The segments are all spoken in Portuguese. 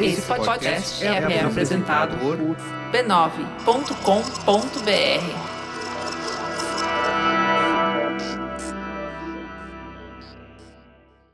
Esse podcast é, é apresentado por b9.com.br.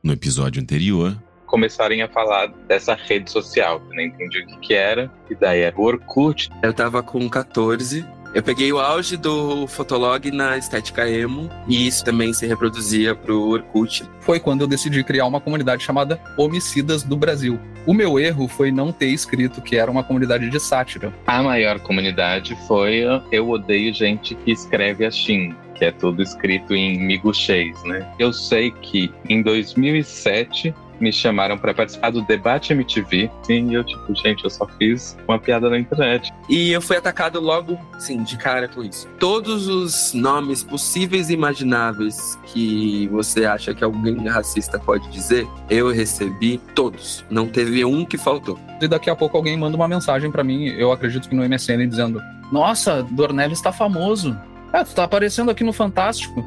No episódio anterior, começarem a falar dessa rede social. Eu não entendi o que, que era, e daí era o Orkut. Eu tava com 14 eu peguei o auge do Fotolog na estética emo e isso também se reproduzia pro Orkut. Foi quando eu decidi criar uma comunidade chamada Homicidas do Brasil. O meu erro foi não ter escrito que era uma comunidade de sátira. A maior comunidade foi Eu Odeio Gente que Escreve Assim, que é tudo escrito em miguxês, né? Eu sei que em 2007 me chamaram para participar do debate MTV. Sim, e eu, tipo, gente, eu só fiz uma piada na internet. E eu fui atacado logo, sim, de cara com isso. Todos os nomes possíveis e imagináveis que você acha que alguém racista pode dizer, eu recebi todos. Não teve um que faltou. E daqui a pouco alguém manda uma mensagem para mim, eu acredito que no MSN, dizendo: Nossa, Dornelis está famoso. É, tu tá aparecendo aqui no Fantástico.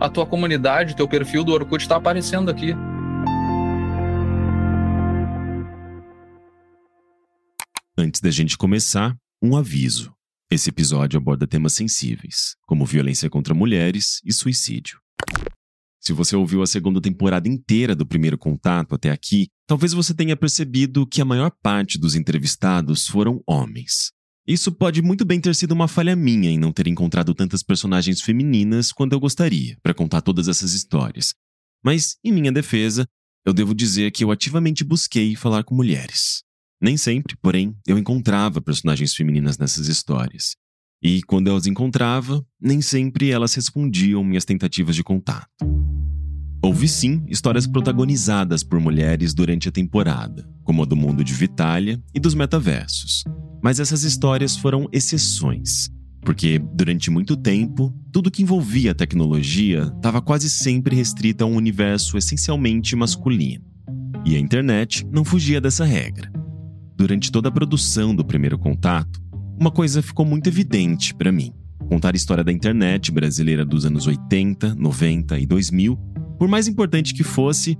A tua comunidade, teu perfil do Orkut tá aparecendo aqui. Antes da gente começar, um aviso. Esse episódio aborda temas sensíveis, como violência contra mulheres e suicídio. Se você ouviu a segunda temporada inteira do primeiro contato até aqui, talvez você tenha percebido que a maior parte dos entrevistados foram homens. Isso pode muito bem ter sido uma falha minha em não ter encontrado tantas personagens femininas quanto eu gostaria para contar todas essas histórias. Mas, em minha defesa, eu devo dizer que eu ativamente busquei falar com mulheres. Nem sempre, porém, eu encontrava personagens femininas nessas histórias. E quando eu as encontrava, nem sempre elas respondiam minhas tentativas de contato. Houve sim histórias protagonizadas por mulheres durante a temporada, como a do mundo de Vitália e dos metaversos. Mas essas histórias foram exceções, porque durante muito tempo, tudo que envolvia tecnologia estava quase sempre restrito a um universo essencialmente masculino. E a internet não fugia dessa regra. Durante toda a produção do primeiro contato, uma coisa ficou muito evidente para mim. Contar a história da internet brasileira dos anos 80, 90 e 2000, por mais importante que fosse,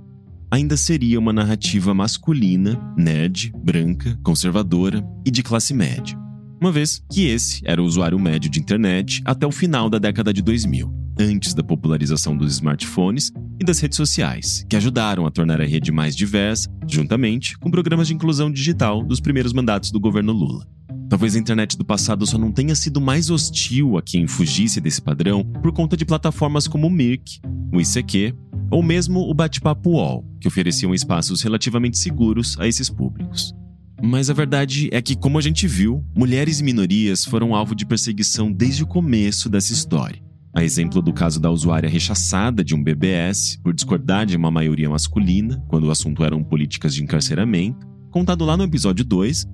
ainda seria uma narrativa masculina, nerd, branca, conservadora e de classe média. Uma vez que esse era o usuário médio de internet até o final da década de 2000 antes da popularização dos smartphones e das redes sociais, que ajudaram a tornar a rede mais diversa, juntamente com programas de inclusão digital dos primeiros mandatos do governo Lula. Talvez a internet do passado só não tenha sido mais hostil a quem fugisse desse padrão por conta de plataformas como o Mirk, o ICQ ou mesmo o Bate-Papo UOL, que ofereciam espaços relativamente seguros a esses públicos. Mas a verdade é que, como a gente viu, mulheres e minorias foram alvo de perseguição desde o começo dessa história. A exemplo do caso da usuária rechaçada de um BBS por discordar de uma maioria masculina, quando o assunto eram políticas de encarceramento, contado lá no episódio 2,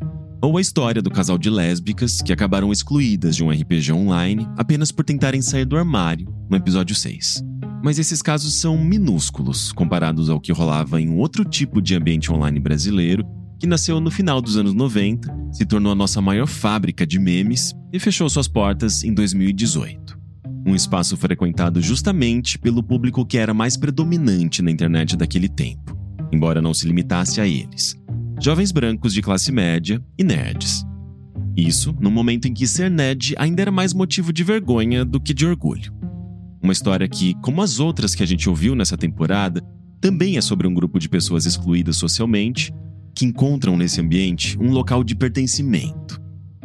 ou a história do casal de lésbicas que acabaram excluídas de um RPG online apenas por tentarem sair do armário, no episódio 6. Mas esses casos são minúsculos comparados ao que rolava em um outro tipo de ambiente online brasileiro que nasceu no final dos anos 90, se tornou a nossa maior fábrica de memes e fechou suas portas em 2018 um espaço frequentado justamente pelo público que era mais predominante na internet daquele tempo, embora não se limitasse a eles: jovens brancos de classe média e nerds. Isso no momento em que ser nerd ainda era mais motivo de vergonha do que de orgulho. Uma história que, como as outras que a gente ouviu nessa temporada, também é sobre um grupo de pessoas excluídas socialmente que encontram nesse ambiente um local de pertencimento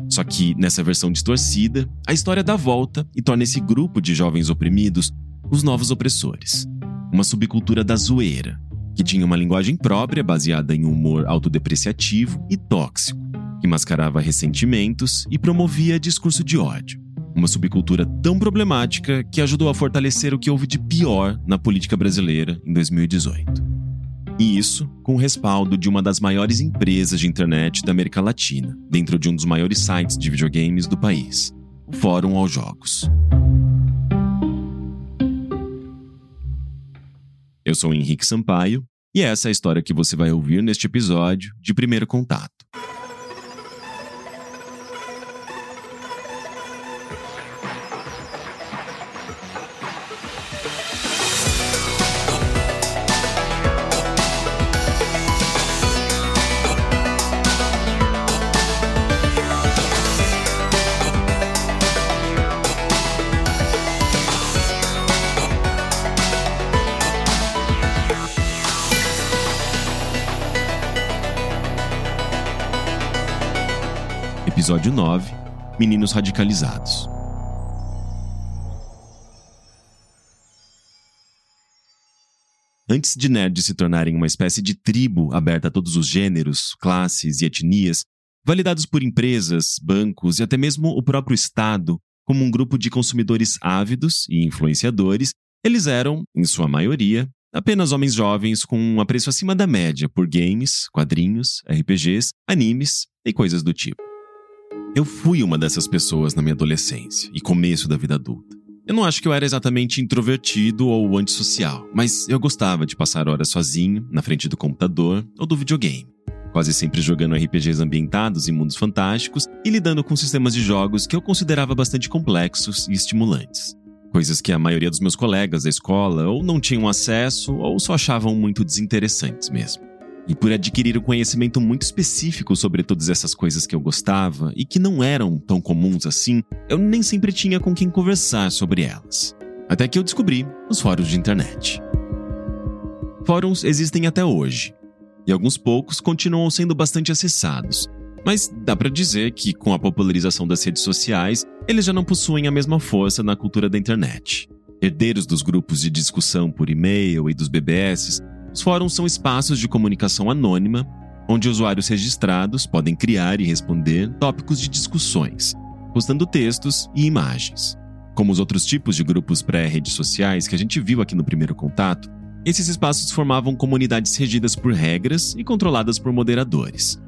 só que, nessa versão distorcida, a história dá volta e torna esse grupo de jovens oprimidos os novos opressores. Uma subcultura da zoeira, que tinha uma linguagem própria baseada em um humor autodepreciativo e tóxico, que mascarava ressentimentos e promovia discurso de ódio. Uma subcultura tão problemática que ajudou a fortalecer o que houve de pior na política brasileira em 2018. E isso com o respaldo de uma das maiores empresas de internet da América Latina, dentro de um dos maiores sites de videogames do país, o Fórum aos Jogos. Eu sou Henrique Sampaio e essa é a história que você vai ouvir neste episódio de Primeiro Contato. Episódio 9 Meninos Radicalizados. Antes de nerds se tornarem uma espécie de tribo aberta a todos os gêneros, classes e etnias, validados por empresas, bancos e até mesmo o próprio Estado, como um grupo de consumidores ávidos e influenciadores, eles eram, em sua maioria, apenas homens jovens com um apreço acima da média por games, quadrinhos, RPGs, animes e coisas do tipo. Eu fui uma dessas pessoas na minha adolescência e começo da vida adulta. Eu não acho que eu era exatamente introvertido ou antissocial, mas eu gostava de passar horas sozinho, na frente do computador ou do videogame. Quase sempre jogando RPGs ambientados em mundos fantásticos e lidando com sistemas de jogos que eu considerava bastante complexos e estimulantes. Coisas que a maioria dos meus colegas da escola ou não tinham acesso ou só achavam muito desinteressantes mesmo e por adquirir um conhecimento muito específico sobre todas essas coisas que eu gostava e que não eram tão comuns assim, eu nem sempre tinha com quem conversar sobre elas. Até que eu descobri os fóruns de internet. Fóruns existem até hoje, e alguns poucos continuam sendo bastante acessados, mas dá para dizer que, com a popularização das redes sociais, eles já não possuem a mesma força na cultura da internet. Herdeiros dos grupos de discussão por e-mail e dos BBS os fóruns são espaços de comunicação anônima, onde usuários registrados podem criar e responder tópicos de discussões, postando textos e imagens. Como os outros tipos de grupos pré-redes sociais que a gente viu aqui no primeiro contato, esses espaços formavam comunidades regidas por regras e controladas por moderadores.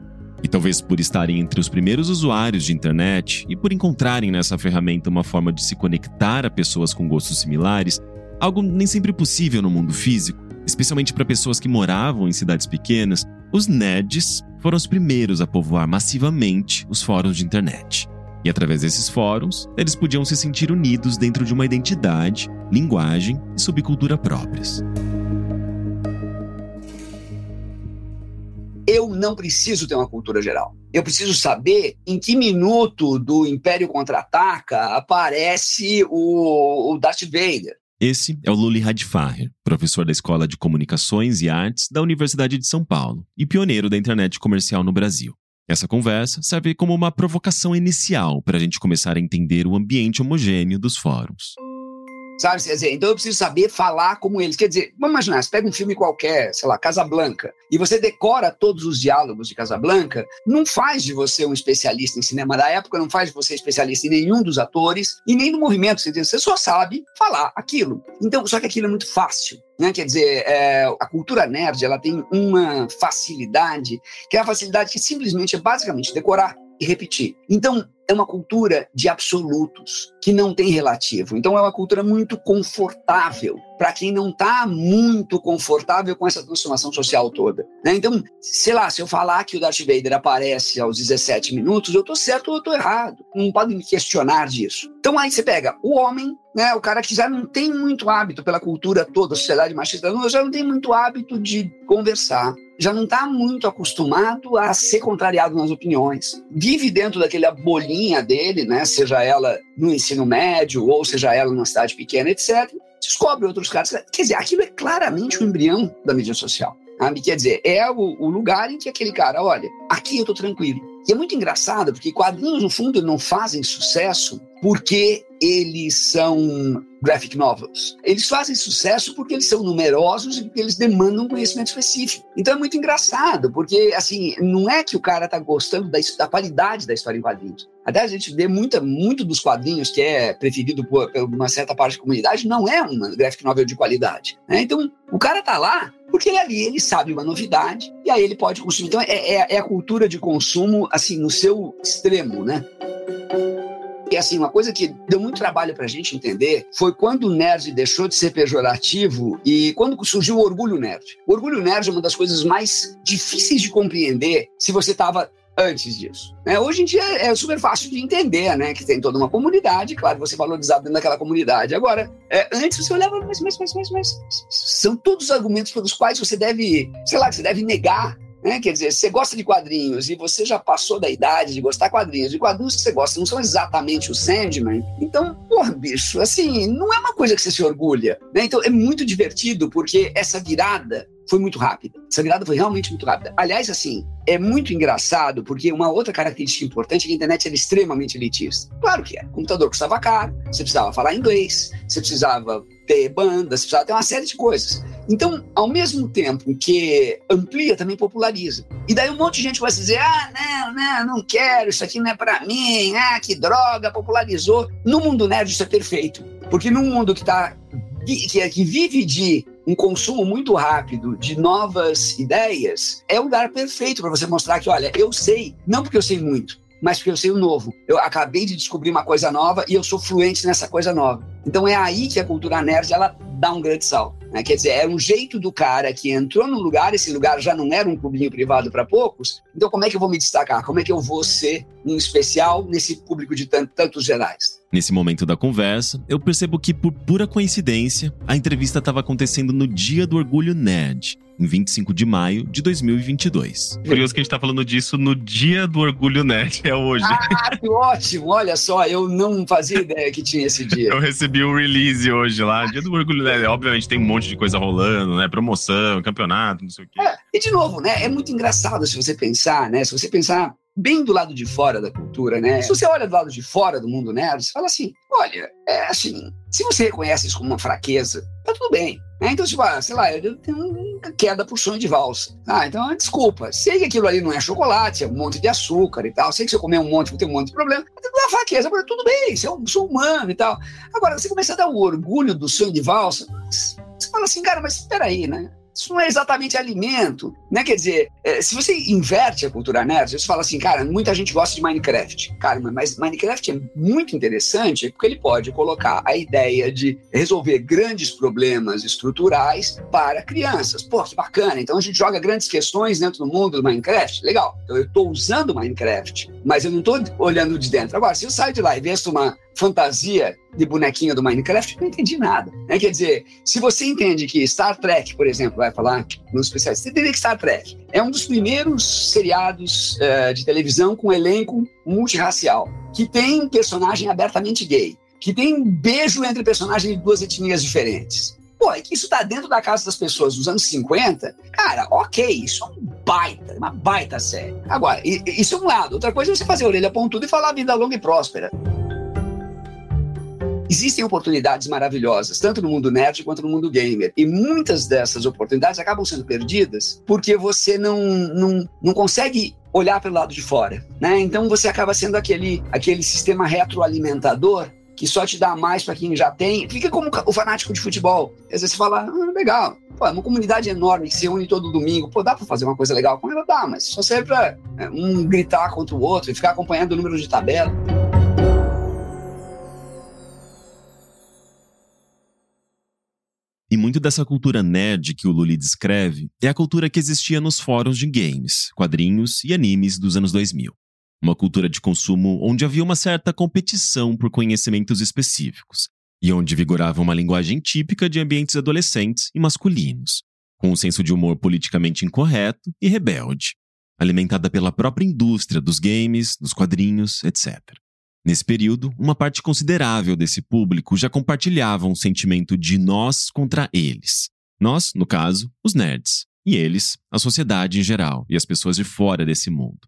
E talvez por estarem entre os primeiros usuários de internet e por encontrarem nessa ferramenta uma forma de se conectar a pessoas com gostos similares, algo nem sempre possível no mundo físico, especialmente para pessoas que moravam em cidades pequenas, os nerds foram os primeiros a povoar massivamente os fóruns de internet. E através desses fóruns, eles podiam se sentir unidos dentro de uma identidade, linguagem e subcultura próprias. Eu não preciso ter uma cultura geral. Eu preciso saber em que minuto do Império Contra-Ataca aparece o, o Darth Vader. Esse é o Luli Radfaher, professor da Escola de Comunicações e Artes da Universidade de São Paulo e pioneiro da internet comercial no Brasil. Essa conversa serve como uma provocação inicial para a gente começar a entender o ambiente homogêneo dos fóruns. Sabe? Quer dizer, então eu preciso saber falar como eles. Quer dizer, vamos imaginar, você pega um filme qualquer, sei lá, Casablanca, e você decora todos os diálogos de Casablanca, não faz de você um especialista em cinema da época, não faz de você especialista em nenhum dos atores e nem no movimento. Você só sabe falar aquilo. Então, só que aquilo é muito fácil. Né? Quer dizer, é, a cultura nerd ela tem uma facilidade, que é a facilidade que simplesmente é basicamente decorar e repetir. Então, é uma cultura de absolutos, que não tem relativo. Então, é uma cultura muito confortável para quem não está muito confortável com essa transformação social toda. Né? Então, sei lá, se eu falar que o Darth Vader aparece aos 17 minutos, eu estou certo ou eu estou errado. Não podem me questionar disso. Então, aí você pega o homem, né, o cara que já não tem muito hábito pela cultura toda, sociedade machista, já não tem muito hábito de conversar já não está muito acostumado a ser contrariado nas opiniões. Vive dentro daquela bolinha dele, né? Seja ela no ensino médio ou seja ela numa cidade pequena, etc. Descobre outros caras. Quer dizer, aquilo é claramente o embrião da mídia social. Sabe? Quer dizer, é o, o, lugar em que aquele cara, olha, aqui eu tô tranquilo. E é muito engraçado, porque quadrinhos, no fundo, não fazem sucesso porque eles são graphic novels. Eles fazem sucesso porque eles são numerosos e porque eles demandam conhecimento específico. Então é muito engraçado, porque assim, não é que o cara tá gostando da, da qualidade da história em quadrinhos. Até a gente vê muita, muito dos quadrinhos que é preferido por, por uma certa parte da comunidade, não é uma graphic novel de qualidade. Né? Então, o cara tá lá porque ele ali ele sabe uma novidade e aí ele pode consumir. Então, é, é, é a cultura de consumo, assim, no seu extremo, né? E assim, uma coisa que deu muito trabalho para a gente entender foi quando o nerd deixou de ser pejorativo e quando surgiu o orgulho nerd. O orgulho nerd é uma das coisas mais difíceis de compreender se você estava antes disso. Né? Hoje em dia é super fácil de entender, né? Que tem toda uma comunidade, claro, você valorizado dentro daquela comunidade. Agora, é, antes você olhava, mas, mas, mas, mas, mas, são todos os argumentos pelos quais você deve, sei lá, você deve negar Né? Quer dizer, você gosta de quadrinhos e você já passou da idade de gostar de quadrinhos, e quadrinhos que você gosta não são exatamente o Sandman, então, porra, bicho, assim, não é uma coisa que você se orgulha. Né? Então é muito divertido porque essa virada foi muito rápida. Essa virada foi realmente muito rápida. Aliás, assim, é muito engraçado porque uma outra característica importante é que a internet era extremamente elitista. Claro que é. O computador custava caro, você precisava falar inglês, você precisava ter bandas, precisava ter uma série de coisas. Então, ao mesmo tempo que amplia, também populariza. E daí um monte de gente vai dizer: ah, não, não, não quero, isso aqui não é para mim, ah, que droga, popularizou. No mundo nerd isso é perfeito. Porque num mundo que está que, que vive de um consumo muito rápido de novas ideias, é o lugar perfeito para você mostrar que, olha, eu sei, não porque eu sei muito, mas porque eu sei o novo. Eu acabei de descobrir uma coisa nova e eu sou fluente nessa coisa nova. Então é aí que a cultura nerd ela dá um grande salto. Né? Quer dizer, era um jeito do cara que entrou no lugar, esse lugar já não era um clubinho privado para poucos. Então, como é que eu vou me destacar? Como é que eu vou ser um especial nesse público de tantos gerais? Nesse momento da conversa, eu percebo que, por pura coincidência, a entrevista estava acontecendo no Dia do Orgulho Nerd, em 25 de maio de 2022. Curioso que a gente tá falando disso no Dia do Orgulho Nerd, é hoje. Ah, que ótimo! Olha só, eu não fazia ideia que tinha esse dia. eu recebi o um release hoje lá, Dia do Orgulho Nerd. Obviamente tem um monte de coisa rolando, né? Promoção, campeonato, não sei o quê. É, e de novo, né? É muito engraçado se você pensar, né? Se você pensar bem do lado de fora da cultura, né? Se você olha do lado de fora do mundo nerd, você fala assim: olha, é assim, se você reconhece isso como uma fraqueza, tá tudo bem. Né? Então, tipo, ah, sei lá, eu tenho uma queda por sonho de valsa. Ah, então, desculpa. Sei que aquilo ali não é chocolate, é um monte de açúcar e tal. Sei que se eu comer um monte, vou ter um monte de problema. Mas uma fraqueza, mas tudo bem, eu sou humano e tal. Agora, você começa a dar o orgulho do sonho de valsa, você fala assim, cara, mas espera aí, né? Isso não é exatamente alimento, né? Quer dizer, é, se você inverte a cultura nerd, você fala assim, cara, muita gente gosta de Minecraft. Cara, mas Minecraft é muito interessante porque ele pode colocar a ideia de resolver grandes problemas estruturais para crianças. Pô, que bacana. Então a gente joga grandes questões dentro do mundo do Minecraft. Legal. Então eu estou usando Minecraft, mas eu não estou olhando de dentro. Agora, se eu saio de lá e vejo uma fantasia de bonequinho do Minecraft, não entendi nada. Né? Quer dizer, se você entende que Star Trek, por exemplo, vai falar nos especiais, você entende que Star Trek é um dos primeiros seriados uh, de televisão com elenco multirracial, que tem personagem abertamente gay, que tem beijo entre personagens de duas etnias diferentes. Pô, é isso tá dentro da casa das pessoas dos anos 50, cara, ok, isso é um baita, uma baita série. Agora, isso é um lado. Outra coisa é você fazer a orelha pontuda e falar vida longa e próspera. Existem oportunidades maravilhosas, tanto no mundo nerd quanto no mundo gamer. E muitas dessas oportunidades acabam sendo perdidas porque você não, não, não consegue olhar pelo lado de fora, né? Então você acaba sendo aquele, aquele sistema retroalimentador que só te dá mais para quem já tem. Fica como o fanático de futebol. Às vezes você fala, ah, legal, pô, é uma comunidade enorme que se une todo domingo. Pô, dá para fazer uma coisa legal com ela? Dá, mas só serve para é, um gritar contra o outro e ficar acompanhando o número de tabela. E muito dessa cultura nerd que o Lully descreve é a cultura que existia nos fóruns de games, quadrinhos e animes dos anos 2000. Uma cultura de consumo onde havia uma certa competição por conhecimentos específicos, e onde vigorava uma linguagem típica de ambientes adolescentes e masculinos, com um senso de humor politicamente incorreto e rebelde, alimentada pela própria indústria dos games, dos quadrinhos, etc. Nesse período, uma parte considerável desse público já compartilhava um sentimento de nós contra eles. Nós, no caso, os nerds, e eles, a sociedade em geral e as pessoas de fora desse mundo,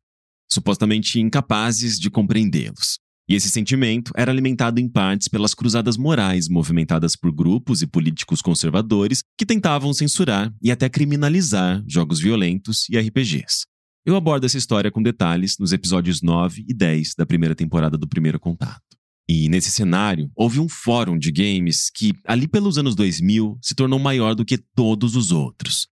supostamente incapazes de compreendê-los. E esse sentimento era alimentado em partes pelas cruzadas morais movimentadas por grupos e políticos conservadores que tentavam censurar e até criminalizar jogos violentos e RPGs. Eu abordo essa história com detalhes nos episódios 9 e 10 da primeira temporada do Primeiro Contato. E nesse cenário, houve um fórum de games que, ali pelos anos 2000, se tornou maior do que todos os outros.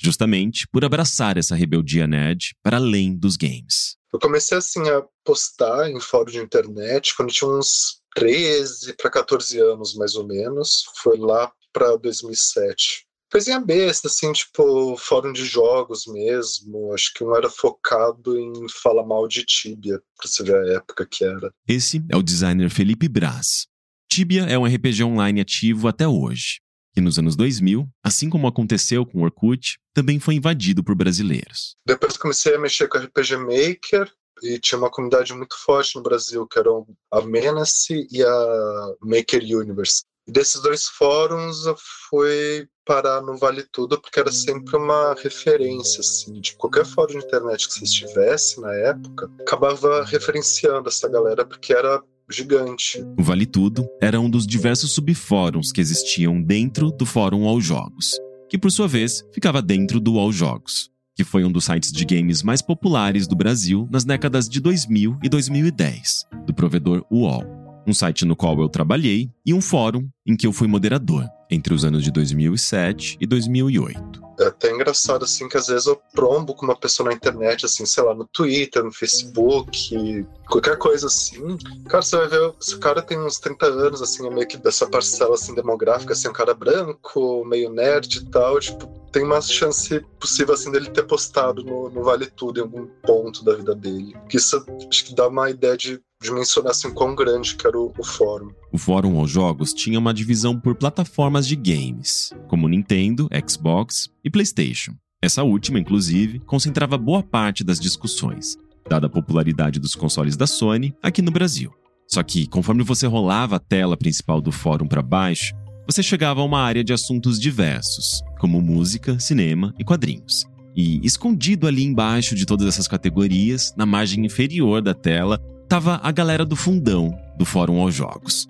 Justamente por abraçar essa rebeldia nerd para além dos games. Eu comecei assim a postar em fórum de internet quando tinha uns 13 para 14 anos, mais ou menos. Foi lá para 2007 coisinha besta, assim, tipo, fórum de jogos mesmo. Acho que um era focado em falar mal de Tibia, pra você ver a época que era. Esse é o designer Felipe Braz. Tibia é um RPG online ativo até hoje. Que nos anos 2000, assim como aconteceu com o Orkut, também foi invadido por brasileiros. Depois comecei a mexer com RPG Maker e tinha uma comunidade muito forte no Brasil, que eram a Menace e a Maker Universe. E desses dois fóruns eu fui parar no Vale Tudo, porque era sempre uma referência, assim, de qualquer fórum de internet que você estivesse na época, acabava referenciando essa galera, porque era gigante. O Vale Tudo era um dos diversos subfóruns que existiam dentro do Fórum All Jogos, que por sua vez ficava dentro do All Jogos, que foi um dos sites de games mais populares do Brasil nas décadas de 2000 e 2010, do provedor UOL um site no qual eu trabalhei e um fórum em que eu fui moderador entre os anos de 2007 e 2008. É até engraçado, assim, que às vezes eu trombo com uma pessoa na internet, assim, sei lá, no Twitter, no Facebook, qualquer coisa assim. Cara, você vai ver, se o cara tem uns 30 anos, assim, é meio que dessa parcela, assim, demográfica, assim, um cara branco, meio nerd e tal, tipo, tem uma chance possível, assim, dele ter postado no, no Vale Tudo em algum ponto da vida dele. Que isso, acho que dá uma ideia de dimensionar assim quão grande que era o, o fórum. O fórum aos jogos tinha uma divisão por plataformas de games, como Nintendo, Xbox e PlayStation. Essa última, inclusive, concentrava boa parte das discussões, dada a popularidade dos consoles da Sony aqui no Brasil. Só que, conforme você rolava a tela principal do fórum para baixo, você chegava a uma área de assuntos diversos, como música, cinema e quadrinhos. E escondido ali embaixo de todas essas categorias, na margem inferior da tela, tava a galera do fundão do Fórum aos Jogos,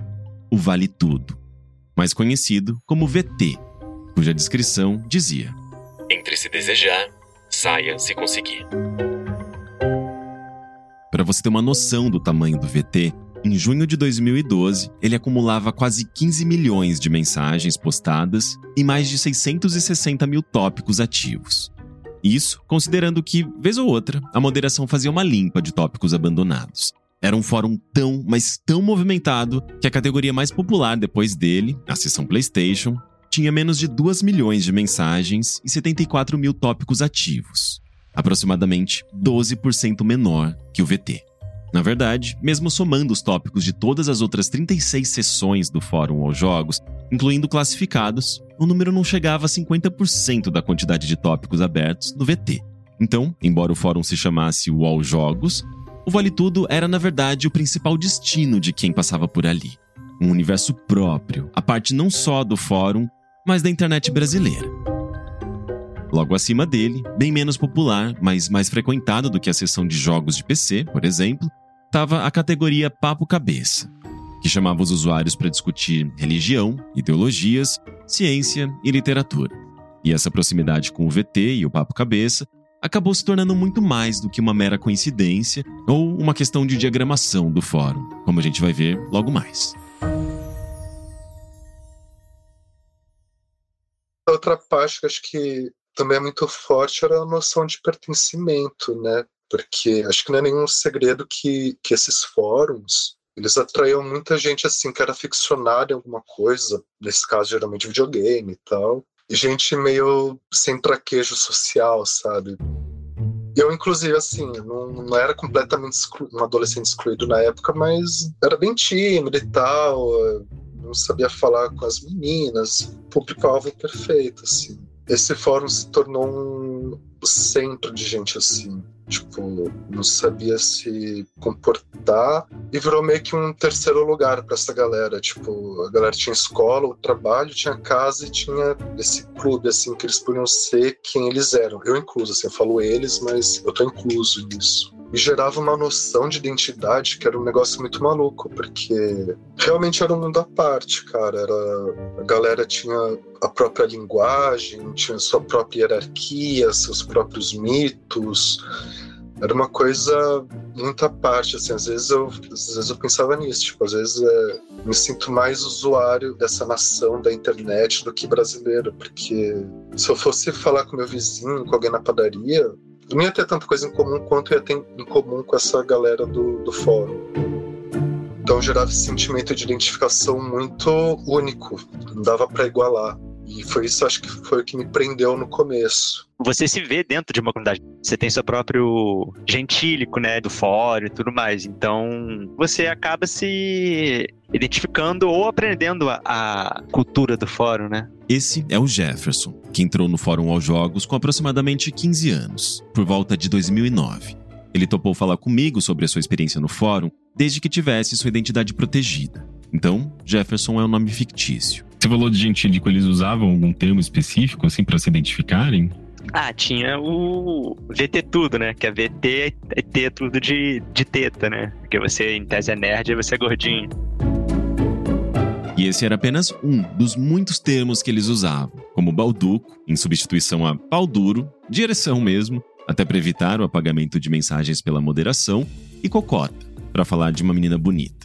o Vale Tudo, mais conhecido como VT, cuja descrição dizia: Entre se desejar, saia se conseguir. Para você ter uma noção do tamanho do VT, em junho de 2012, ele acumulava quase 15 milhões de mensagens postadas e mais de 660 mil tópicos ativos. Isso considerando que, vez ou outra, a moderação fazia uma limpa de tópicos abandonados. Era um fórum tão, mas tão movimentado que a categoria mais popular depois dele, a seção PlayStation, tinha menos de 2 milhões de mensagens e 74 mil tópicos ativos, aproximadamente 12% menor que o VT. Na verdade, mesmo somando os tópicos de todas as outras 36 sessões do fórum aos jogos, incluindo classificados, o número não chegava a 50% da quantidade de tópicos abertos no VT. Então, embora o fórum se chamasse o All Jogos, o Vale Tudo era, na verdade, o principal destino de quem passava por ali. Um universo próprio, a parte não só do fórum, mas da internet brasileira. Logo acima dele, bem menos popular, mas mais frequentado do que a seção de jogos de PC, por exemplo, estava a categoria Papo Cabeça, que chamava os usuários para discutir religião, ideologias, ciência e literatura. E essa proximidade com o VT e o Papo Cabeça acabou se tornando muito mais do que uma mera coincidência ou uma questão de diagramação do fórum, como a gente vai ver logo mais. Outra parte que acho que também é muito forte era a noção de pertencimento, né? Porque acho que não é nenhum segredo que, que esses fóruns eles atraíam muita gente assim que era ficcionada em alguma coisa, nesse caso geralmente videogame e tal, gente meio sem traquejo social, sabe? Eu, inclusive, assim, não, não era completamente um adolescente excluído na época, mas era bem tímido e tal, não sabia falar com as meninas, público-alvo perfeito, assim. Esse fórum se tornou um centro de gente assim tipo, não sabia se comportar e virou meio que um terceiro lugar para essa galera. Tipo, a galera tinha escola, o trabalho, tinha casa e tinha esse clube, assim, que eles podiam ser quem eles eram. Eu incluso, assim, eu falo eles, mas eu tô incluso nisso. E gerava uma noção de identidade que era um negócio muito maluco, porque realmente era um mundo à parte, cara. Era, a galera tinha a própria linguagem, tinha sua própria hierarquia, seus próprios mitos era uma coisa muito à parte, assim, às vezes eu, às vezes eu pensava nisso, tipo, às vezes é, me sinto mais usuário dessa nação da internet do que brasileiro, porque se eu fosse falar com meu vizinho, com alguém na padaria, eu não ia ter tanta coisa em comum quanto ia ter em comum com essa galera do, do fórum. Então gerava esse sentimento de identificação muito único, não dava para igualar. E foi isso, acho que foi o que me prendeu no começo. Você se vê dentro de uma comunidade. Você tem seu próprio gentílico, né, do fórum e tudo mais. Então, você acaba se identificando ou aprendendo a, a cultura do fórum, né? Esse é o Jefferson, que entrou no Fórum aos Jogos com aproximadamente 15 anos, por volta de 2009. Ele topou falar comigo sobre a sua experiência no fórum desde que tivesse sua identidade protegida. Então, Jefferson é um nome fictício. Você falou de gentílico, eles usavam algum termo específico, assim, para se identificarem? Ah, tinha o VT tudo, né? Que é VT é T tudo de, de teta, né? Porque você, em tese, é nerd e você é gordinho. E esse era apenas um dos muitos termos que eles usavam, como balduco, em substituição a pau duro, direção mesmo, até para evitar o apagamento de mensagens pela moderação, e cocota, para falar de uma menina bonita.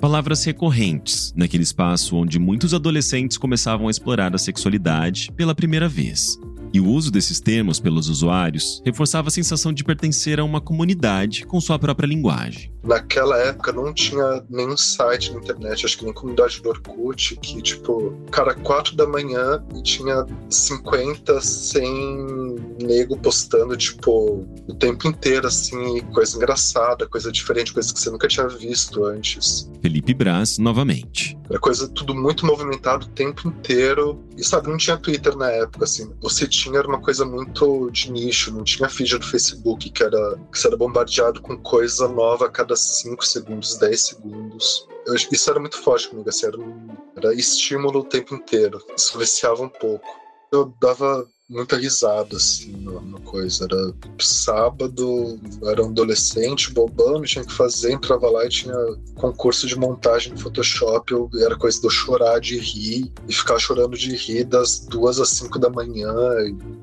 Palavras recorrentes naquele espaço onde muitos adolescentes começavam a explorar a sexualidade pela primeira vez. E o uso desses termos pelos usuários reforçava a sensação de pertencer a uma comunidade com sua própria linguagem. Naquela época não tinha nenhum site na internet, acho que nem comunidade do Orkut, que tipo, cara, quatro da manhã e tinha 50, 100 nego postando, tipo, o tempo inteiro, assim, coisa engraçada, coisa diferente, coisa que você nunca tinha visto antes. Felipe Braz, novamente. Era coisa tudo muito movimentado o tempo inteiro. E sabe, não tinha Twitter na época, assim. Você tinha era uma coisa muito de nicho, não tinha feed do Facebook que era que você era bombardeado com coisa nova a cada 5 segundos, 10 segundos. Eu, isso era muito forte comigo, assim, era, um, era estímulo o tempo inteiro. Isso viciava um pouco. Eu dava muita risada, assim, no, coisa. Era sábado, era um adolescente bobando, tinha que fazer, entrava lá e tinha concurso de montagem no Photoshop, eu, era coisa de eu chorar de rir e ficar chorando de rir das duas às cinco da manhã.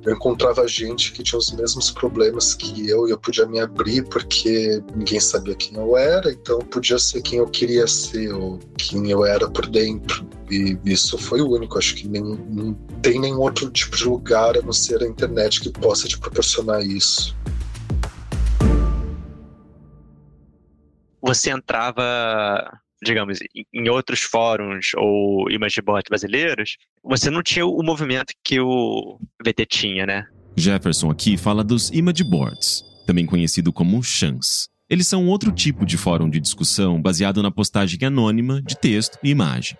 eu encontrava gente que tinha os mesmos problemas que eu e eu podia me abrir porque ninguém sabia quem eu era, então eu podia ser quem eu queria ser ou quem eu era por dentro. E isso foi o único, acho que nem, não tem nenhum outro tipo de lugar a não ser a internet que possa te proporcionar isso. Você entrava, digamos, em outros fóruns ou image board brasileiros, você não tinha o movimento que o VT tinha, né? Jefferson aqui fala dos image boards, também conhecido como chans. Eles são outro tipo de fórum de discussão baseado na postagem anônima de texto e imagem.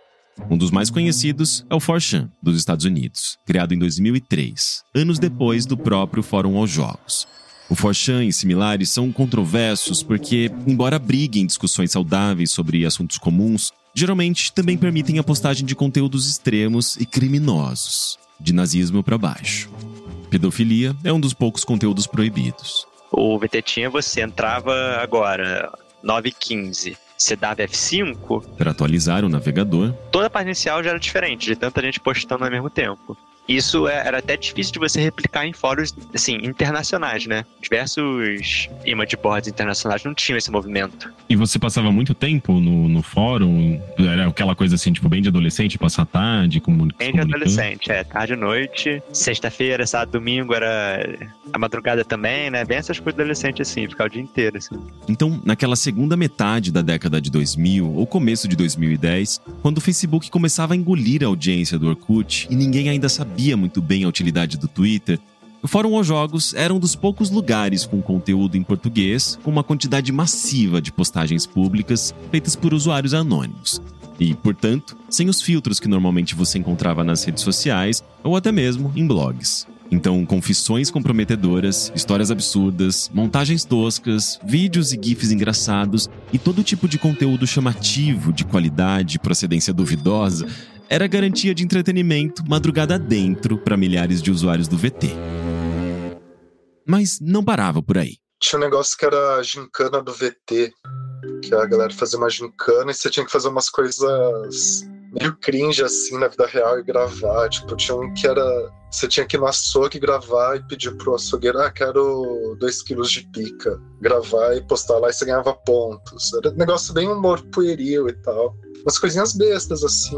Um dos mais conhecidos é o 4chan, dos Estados Unidos, criado em 2003, anos depois do próprio Fórum aos Jogos. O 4chan e similares são controversos porque, embora briguem discussões saudáveis sobre assuntos comuns, geralmente também permitem a postagem de conteúdos extremos e criminosos, de nazismo para baixo. Pedofilia é um dos poucos conteúdos proibidos. O VT tinha, você entrava agora, 9h15 você dava F5. Para atualizar o navegador. Toda a parte inicial já era diferente, de tanta gente postando ao mesmo tempo. Isso é, era até difícil de você replicar em fóruns, assim, internacionais, né? Diversos image boards internacionais não tinham esse movimento. E você passava muito tempo no, no fórum? Era aquela coisa assim, tipo, bem de adolescente, passar tarde, comunicando? Bem de adolescente, é. Tarde e noite. Sexta-feira, sábado, domingo era a madrugada também, né? Bem essas coisas adolescente, assim, ficar o dia inteiro, assim. Então, naquela segunda metade da década de 2000, ou começo de 2010, quando o Facebook começava a engolir a audiência do Orkut e ninguém ainda sabia sabia muito bem a utilidade do Twitter, o Fórum aos Jogos era um dos poucos lugares com conteúdo em português, com uma quantidade massiva de postagens públicas feitas por usuários anônimos. E, portanto, sem os filtros que normalmente você encontrava nas redes sociais ou até mesmo em blogs. Então, confissões comprometedoras, histórias absurdas, montagens toscas, vídeos e GIFs engraçados e todo tipo de conteúdo chamativo, de qualidade procedência duvidosa era garantia de entretenimento madrugada dentro para milhares de usuários do VT. Mas não parava por aí. Tinha um negócio que era a gincana do VT, que a galera fazia uma gincana e você tinha que fazer umas coisas meio cringe assim na vida real e gravar. Tipo, tinha um que era. Você tinha que ir no açougue gravar e pedir pro açougueiro, ah, quero dois quilos de pica. Gravar e postar lá e você ganhava pontos. Era um negócio bem humor pueril e tal. Umas coisinhas bestas, assim.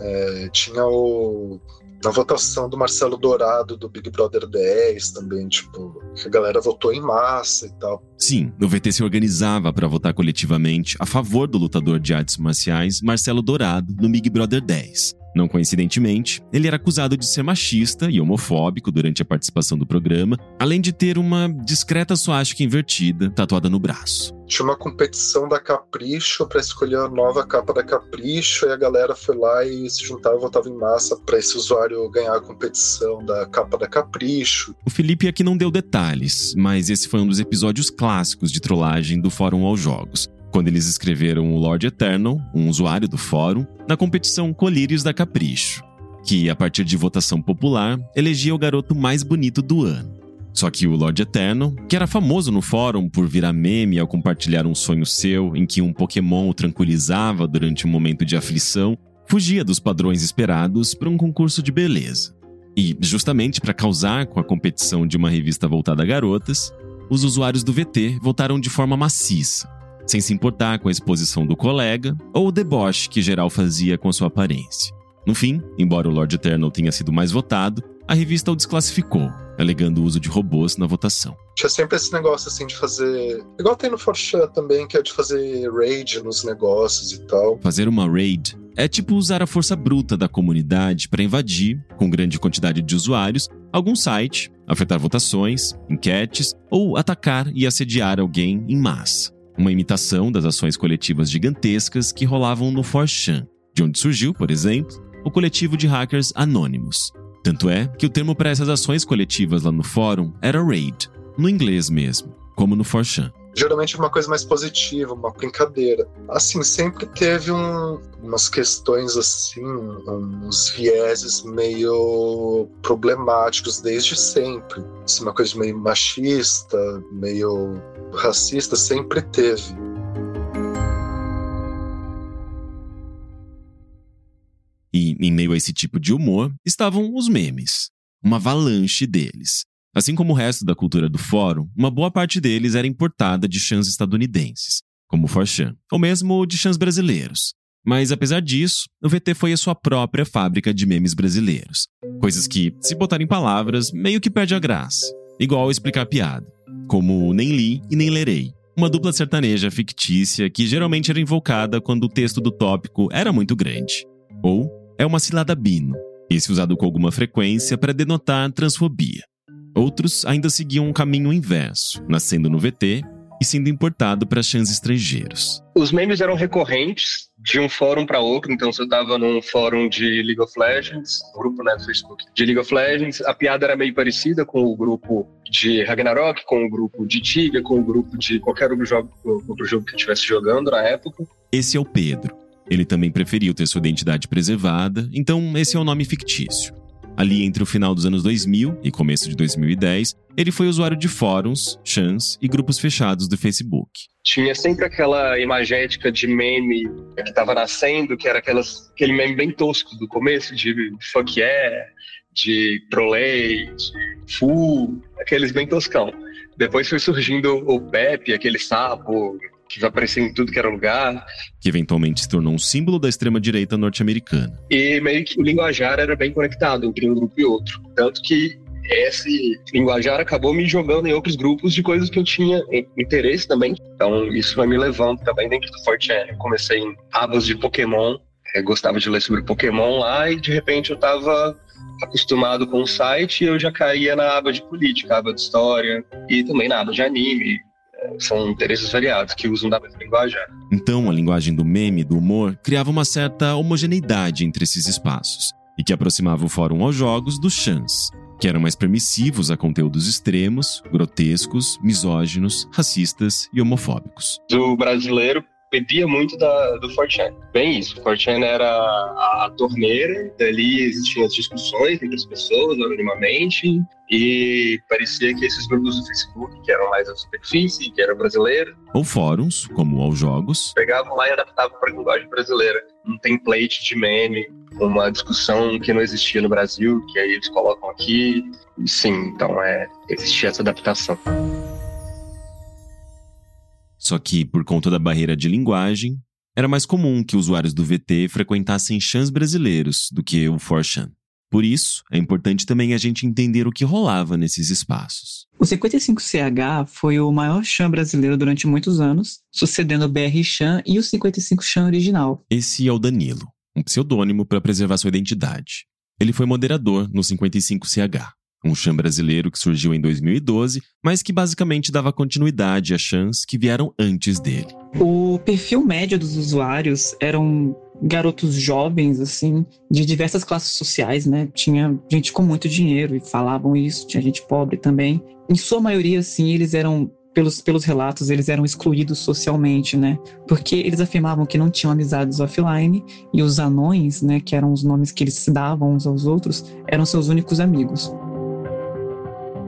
É, tinha o na votação do Marcelo Dourado do Big Brother 10 também, tipo, a galera votou em massa e tal. Sim, o VT se organizava para votar coletivamente a favor do lutador de artes marciais Marcelo Dourado no Big Brother 10. Não coincidentemente, ele era acusado de ser machista e homofóbico durante a participação do programa, além de ter uma discreta suástica invertida tatuada no braço. Tinha uma competição da Capricho para escolher a nova capa da Capricho e a galera foi lá e se juntava e votava em massa para esse usuário ganhar a competição da capa da Capricho. O Felipe aqui não deu detalhes, mas esse foi um dos episódios clássicos de trollagem do Fórum aos Jogos quando eles escreveram o Lord Eternal, um usuário do fórum, na competição Colírios da Capricho, que, a partir de votação popular, elegia o garoto mais bonito do ano. Só que o Lord Eternal, que era famoso no fórum por virar meme ao compartilhar um sonho seu em que um Pokémon o tranquilizava durante um momento de aflição, fugia dos padrões esperados para um concurso de beleza. E, justamente para causar com a competição de uma revista voltada a garotas, os usuários do VT votaram de forma maciça, sem se importar com a exposição do colega ou o deboche que geral fazia com sua aparência. No fim, embora o Lord Eternal tenha sido mais votado, a revista o desclassificou, alegando o uso de robôs na votação. Tinha sempre esse negócio assim de fazer. Igual tem no Forchan também, que é de fazer raid nos negócios e tal. Fazer uma raid é tipo usar a força bruta da comunidade para invadir, com grande quantidade de usuários, algum site, afetar votações, enquetes ou atacar e assediar alguém em massa uma imitação das ações coletivas gigantescas que rolavam no 4chan, de onde surgiu, por exemplo, o coletivo de hackers anônimos. Tanto é que o termo para essas ações coletivas lá no fórum era raid, no inglês mesmo, como no 4chan geralmente uma coisa mais positiva, uma brincadeira. Assim, sempre teve um, umas questões assim, uns vieses meio problemáticos desde sempre. Assim, uma coisa meio machista, meio racista, sempre teve. E, em meio a esse tipo de humor, estavam os memes. Uma avalanche deles. Assim como o resto da cultura do fórum, uma boa parte deles era importada de chãs estadunidenses, como o Forchan, ou mesmo de chãs brasileiros. Mas apesar disso, o VT foi a sua própria fábrica de memes brasileiros. Coisas que, se botar em palavras, meio que perde a graça. Igual explicar piada. Como nem li e nem lerei. Uma dupla sertaneja fictícia que geralmente era invocada quando o texto do tópico era muito grande. Ou é uma cilada bino, esse usado com alguma frequência para denotar transfobia. Outros ainda seguiam um caminho inverso, nascendo no VT e sendo importado para chãs estrangeiros. Os memes eram recorrentes de um fórum para outro, então se eu estava num fórum de League of Legends, um grupo né, do Facebook de League of Legends, a piada era meio parecida com o grupo de Ragnarok, com o grupo de Tibia, com o grupo de qualquer outro jogo, outro jogo que estivesse jogando na época. Esse é o Pedro. Ele também preferiu ter sua identidade preservada, então esse é o nome fictício. Ali entre o final dos anos 2000 e começo de 2010, ele foi usuário de fóruns, chans e grupos fechados do Facebook. Tinha sempre aquela imagética de meme que estava nascendo, que era aquelas, aquele meme bem tosco do começo, de fuck yeah, de trolei, de full, aqueles bem toscão. Depois foi surgindo o Pepe, aquele sapo, que vai aparecer em tudo que era lugar. Que eventualmente se tornou um símbolo da extrema-direita norte-americana. E meio que o linguajar era bem conectado entre um grupo e outro. Tanto que esse linguajar acabou me jogando em outros grupos de coisas que eu tinha interesse também. Então, isso vai me levando também dentro do Fortran. Eu comecei em abas de Pokémon, eu gostava de ler sobre Pokémon lá, e de repente eu estava acostumado com o site e eu já caía na aba de política, aba de história, e também na aba de anime, são interesses variados que usam da mesma linguagem. Então, a linguagem do meme, do humor, criava uma certa homogeneidade entre esses espaços e que aproximava o fórum aos jogos dos chans, que eram mais permissivos a conteúdos extremos, grotescos, misóginos, racistas e homofóbicos. O brasileiro bebia muito da, do Fortran. Bem isso, o Fortran era a, a torneira, ali existiam as discussões entre as pessoas, anonimamente, e parecia que esses grupos do Facebook, que eram mais a superfície, que eram brasileiros... Ou fóruns, como aos jogos... Pegavam lá e adaptavam para a linguagem brasileira. Um template de meme, uma discussão que não existia no Brasil, que aí eles colocam aqui. Sim, então é, existia essa adaptação. Só que, por conta da barreira de linguagem, era mais comum que usuários do VT frequentassem chãs brasileiros do que o Forchan. Por isso, é importante também a gente entender o que rolava nesses espaços. O 55CH foi o maior chã brasileiro durante muitos anos, sucedendo o BR Chan e o 55 Chan original. Esse é o Danilo, um pseudônimo para preservar sua identidade. Ele foi moderador no 55CH, um chão brasileiro que surgiu em 2012, mas que basicamente dava continuidade a chãs que vieram antes dele. O perfil médio dos usuários eram garotos jovens, assim, de diversas classes sociais, né? Tinha gente com muito dinheiro e falavam isso, tinha gente pobre também. Em sua maioria, assim, eles eram pelos, pelos relatos, eles eram excluídos socialmente, né? Porque eles afirmavam que não tinham amizades offline e os anões, né, que eram os nomes que eles se davam uns aos outros, eram seus únicos amigos.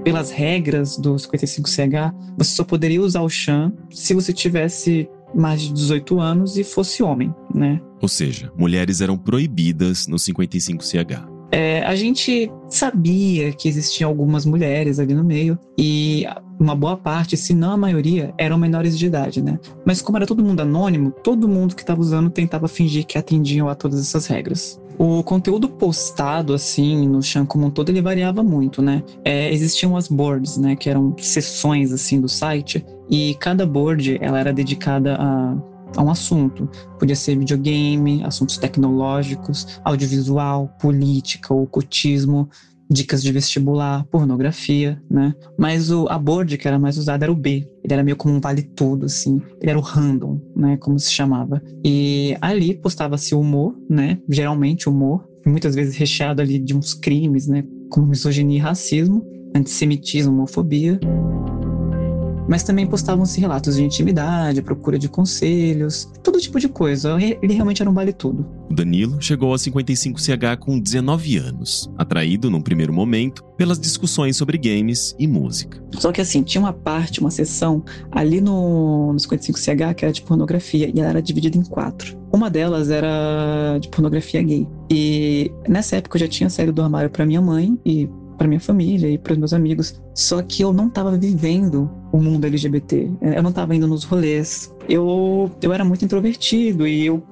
Pelas regras do 55CH, você só poderia usar o Chan se você tivesse mais de 18 anos e fosse homem, né? Ou seja, mulheres eram proibidas no 55CH. É, a gente sabia que existiam algumas mulheres ali no meio e uma boa parte, se não a maioria, eram menores de idade, né? Mas como era todo mundo anônimo, todo mundo que estava usando tentava fingir que atendiam a todas essas regras. O conteúdo postado, assim, no Chan como um todo, ele variava muito, né? É, existiam as boards, né? Que eram sessões, assim, do site. E cada board, ela era dedicada a a um assunto. Podia ser videogame, assuntos tecnológicos, audiovisual, política, ocultismo, dicas de vestibular, pornografia, né? Mas o, a board que era mais usada era o B. Ele era meio como um vale tudo, assim. Ele era o random, né? Como se chamava. E ali postava-se humor, né? Geralmente humor, muitas vezes recheado ali de uns crimes, né? Como misoginia e racismo, antissemitismo, homofobia mas também postavam-se relatos de intimidade, procura de conselhos, todo tipo de coisa. Ele realmente era um vale tudo. O Danilo chegou a 55CH com 19 anos, atraído num primeiro momento pelas discussões sobre games e música. Só que assim, tinha uma parte, uma seção ali no, no 55CH que era de pornografia e ela era dividida em quatro. Uma delas era de pornografia gay. E nessa época eu já tinha saído do armário para minha mãe e para minha família e para os meus amigos. Só que eu não estava vivendo o mundo LGBT. Eu não estava indo nos rolês. Eu, eu era muito introvertido e eu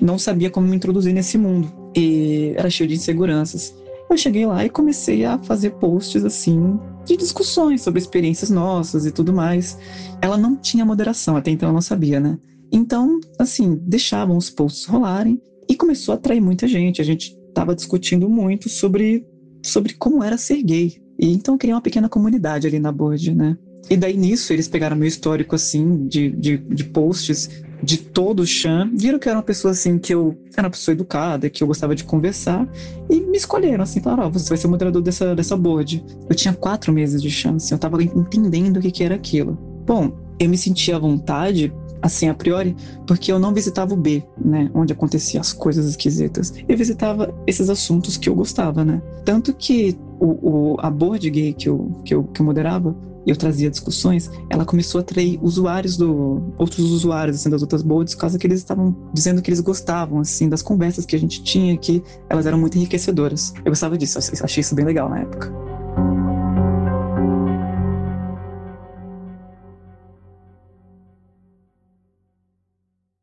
não sabia como me introduzir nesse mundo. E era cheio de inseguranças. Eu cheguei lá e comecei a fazer posts assim de discussões sobre experiências nossas e tudo mais. Ela não tinha moderação, até então eu não sabia, né? Então, assim, deixavam os posts rolarem e começou a atrair muita gente. A gente estava discutindo muito sobre sobre como era ser gay. E então criei uma pequena comunidade ali na board, né? E daí nisso eles pegaram meu histórico assim de, de, de posts de todo o Chan, viram que eu era uma pessoa assim que eu era uma pessoa educada, que eu gostava de conversar e me escolheram assim, falaram, ó, oh, você vai ser o moderador dessa, dessa board. Eu tinha quatro meses de chance, eu tava entendendo o que, que era aquilo. Bom, eu me sentia à vontade assim a priori, porque eu não visitava o B, né, onde aconteciam as coisas esquisitas. Eu visitava esses assuntos que eu gostava, né? Tanto que o, o a board gay que eu, que eu, que eu moderava, eu trazia discussões, ela começou a atrair usuários do outros usuários assim das outras boards, por causa que eles estavam dizendo que eles gostavam assim das conversas que a gente tinha, que elas eram muito enriquecedoras. Eu gostava disso, achei isso bem legal na época.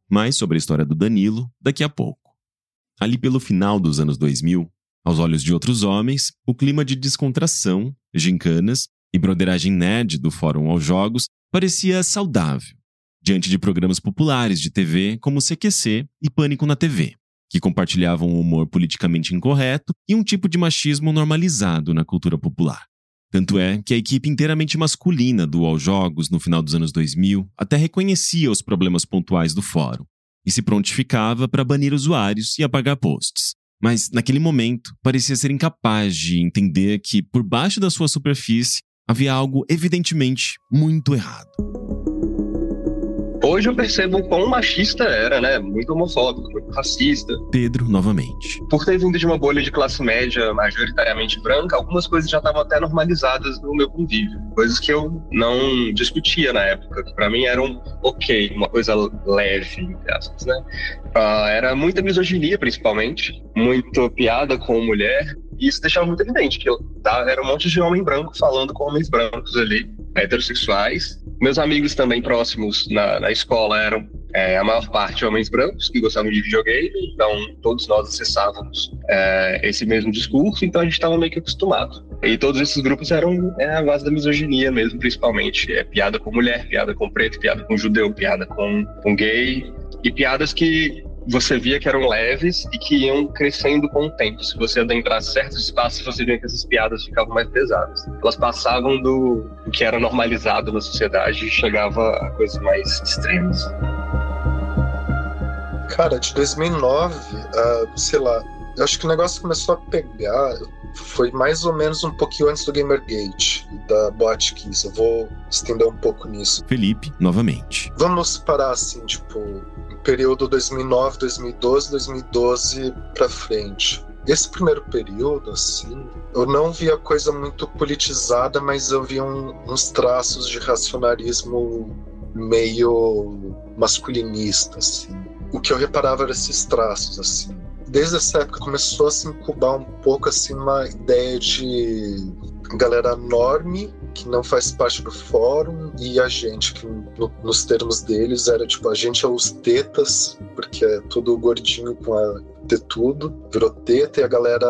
Mais sobre a história do Danilo daqui a pouco. Ali pelo final dos anos 2000, aos olhos de outros homens, o clima de descontração, gincanas e broderagem nerd do Fórum aos Jogos parecia saudável, diante de programas populares de TV como CQC e Pânico na TV, que compartilhavam um humor politicamente incorreto e um tipo de machismo normalizado na cultura popular. Tanto é que a equipe inteiramente masculina do All Jogos no final dos anos 2000 até reconhecia os problemas pontuais do fórum e se prontificava para banir usuários e apagar posts. Mas, naquele momento, parecia ser incapaz de entender que, por baixo da sua superfície, havia algo evidentemente muito errado. Hoje eu percebo o quão machista era, né? Muito homofóbico, muito racista. Pedro, novamente. Por ter vindo de uma bolha de classe média majoritariamente branca, algumas coisas já estavam até normalizadas no meu convívio. Coisas que eu não discutia na época, que pra mim eram ok, uma coisa leve, entre aspas, né? Uh, era muita misoginia, principalmente. Muito piada com mulher. E isso deixava muito evidente que eu, tá, era um monte de homem branco falando com homens brancos ali, heterossexuais, meus amigos também próximos na, na escola eram é, a maior parte homens brancos que gostavam de videogame, então todos nós acessávamos é, esse mesmo discurso, então a gente estava meio que acostumado. E todos esses grupos eram é, a base da misoginia mesmo, principalmente. É, piada com mulher, piada com preto, piada com judeu, piada com, com gay, e piadas que você via que eram leves e que iam crescendo com o tempo. Se você adentrasse certos espaços, você via que essas piadas ficavam mais pesadas. Elas passavam do que era normalizado na sociedade e chegava a coisas mais extremas. Cara, de 2009, uh, sei lá, eu acho que o negócio começou a pegar foi mais ou menos um pouquinho antes do Gamergate, da Botkiss. Eu vou estender um pouco nisso. Felipe, novamente. Vamos parar assim, tipo, período 2009, 2012, 2012 para frente. Esse primeiro período, assim, eu não via coisa muito politizada, mas eu via um, uns traços de racionalismo meio masculinista, assim. O que eu reparava eram esses traços, assim desde essa época começou a se incubar um pouco assim uma ideia de galera norme que não faz parte do fórum e a gente que no, nos termos deles era tipo a gente é os tetas porque é tudo gordinho com a ter tudo virou teta e a galera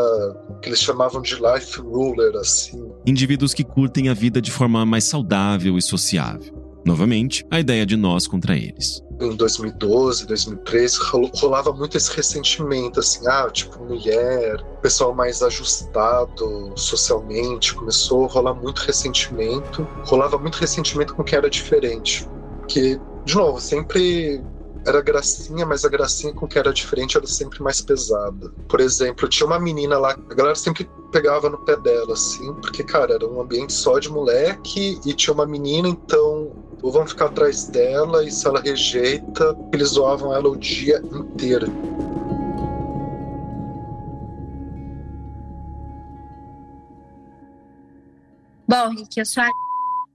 que eles chamavam de life ruler assim. Indivíduos que curtem a vida de forma mais saudável e sociável novamente a ideia de nós contra eles em 2012, 2013, rolava muito esse ressentimento, assim, ah, tipo, mulher, pessoal mais ajustado socialmente, começou a rolar muito ressentimento, rolava muito ressentimento com quem era diferente. Que, de novo, sempre era gracinha, mas a gracinha com que era diferente era sempre mais pesada. Por exemplo, tinha uma menina lá, a galera sempre pegava no pé dela, assim, porque, cara, era um ambiente só de moleque e tinha uma menina, então ou vão ficar atrás dela e se ela rejeita, eles zoavam ela o dia inteiro. Bom, Rick, eu sou a...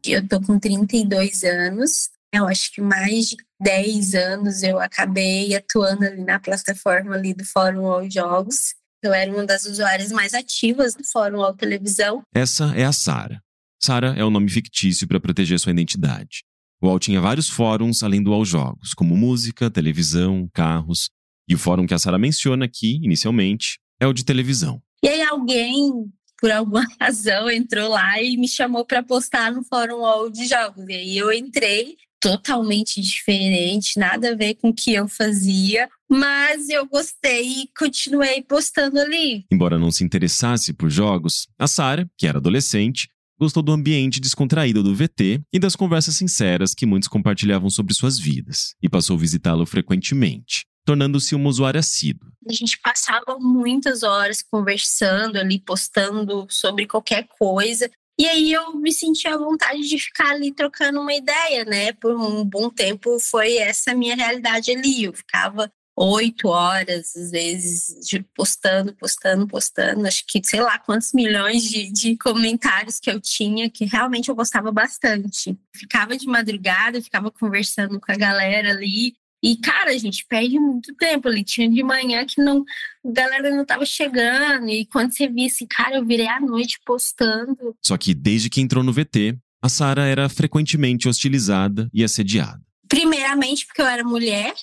Eu tô com 32 anos. Eu acho que mais de 10 anos eu acabei atuando ali na plataforma ali do Fórum All Jogos. Eu era uma das usuárias mais ativas do Fórum All Televisão. Essa é a Sara. Sara é o um nome fictício para proteger sua identidade. O UOL tinha vários fóruns além do UOL Jogos, como música, televisão, carros. E o fórum que a Sara menciona aqui, inicialmente, é o de televisão. E aí alguém, por alguma razão, entrou lá e me chamou para postar no fórum UOL de jogos. E aí eu entrei totalmente diferente, nada a ver com o que eu fazia, mas eu gostei e continuei postando ali. Embora não se interessasse por jogos, a Sara, que era adolescente, gostou do ambiente descontraído do VT e das conversas sinceras que muitos compartilhavam sobre suas vidas, e passou a visitá-lo frequentemente, tornando-se uma usuária assídua. A gente passava muitas horas conversando ali, postando sobre qualquer coisa. E aí eu me senti à vontade de ficar ali trocando uma ideia, né? Por um bom tempo foi essa minha realidade ali. Eu ficava oito horas, às vezes, postando, postando, postando. Acho que sei lá quantos milhões de, de comentários que eu tinha, que realmente eu gostava bastante. Ficava de madrugada, ficava conversando com a galera ali. E, cara, a gente perde muito tempo ali. Tinha de manhã que não, a galera não tava chegando. E quando você via cara, eu virei à noite postando. Só que desde que entrou no VT, a Sara era frequentemente hostilizada e assediada. Primeiramente porque eu era mulher.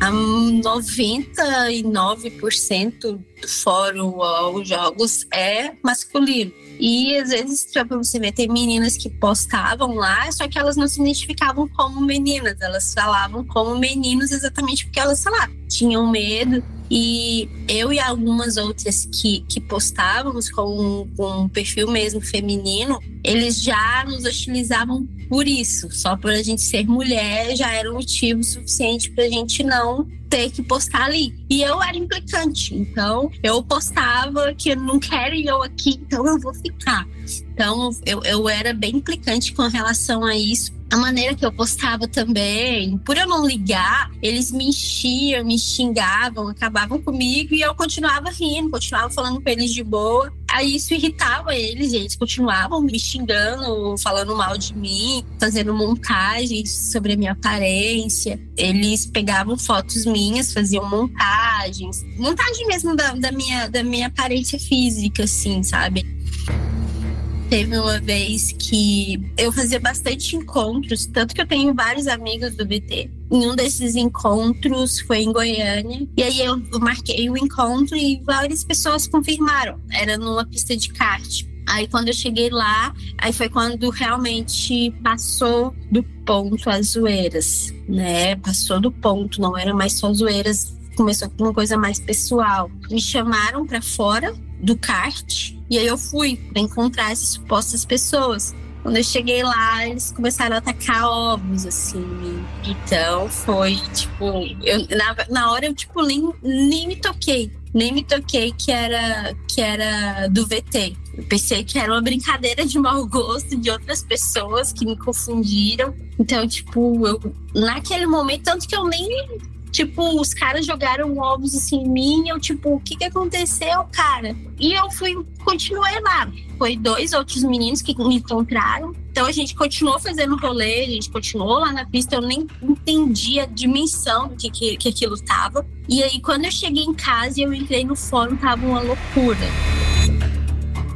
99% do fórum ou jogos é masculino. E às vezes, pra você ver, tem meninas que postavam lá, só que elas não se identificavam como meninas, elas falavam como meninos exatamente porque elas, sei lá, tinham medo. E eu e algumas outras que, que postávamos com, com um perfil mesmo feminino, eles já nos hostilizavam por isso. Só por a gente ser mulher já era motivo suficiente para a gente não ter que postar ali. E eu era implicante, então eu postava que eu não quero eu aqui, então eu vou ficar. Então eu, eu era bem implicante com relação a isso a maneira que eu postava também, por eu não ligar, eles me enchiam, me xingavam, acabavam comigo e eu continuava rindo, continuava falando com eles de boa. Aí isso irritava eles, e eles continuavam me xingando, falando mal de mim, fazendo montagens sobre a minha aparência. Eles pegavam fotos minhas, faziam montagens, montagem mesmo da, da minha, da minha aparência física, assim, sabe? Teve uma vez que eu fazia bastante encontros, tanto que eu tenho vários amigos do VT. Em um desses encontros foi em Goiânia. E aí eu marquei o encontro e várias pessoas confirmaram. Era numa pista de kart. Aí quando eu cheguei lá, aí foi quando realmente passou do ponto as zoeiras, né? Passou do ponto, não era mais só zoeiras, começou com uma coisa mais pessoal. Me chamaram para fora do kart e aí eu fui para encontrar essas supostas pessoas. Quando eu cheguei lá, eles começaram a atacar ovos, assim. Então foi, tipo, eu, na, na hora eu, tipo, nem, nem me toquei. Nem me toquei que era, que era do VT. Eu pensei que era uma brincadeira de mau gosto de outras pessoas que me confundiram. Então, tipo, eu, naquele momento, tanto que eu nem Tipo, os caras jogaram ovos assim em mim. Eu, tipo, o que que aconteceu, cara? E eu fui, continuei lá. Foi dois outros meninos que me encontraram. Então a gente continuou fazendo rolê, a gente continuou lá na pista. Eu nem entendi a dimensão do que, que, que aquilo tava. E aí, quando eu cheguei em casa e eu entrei no fórum, tava uma loucura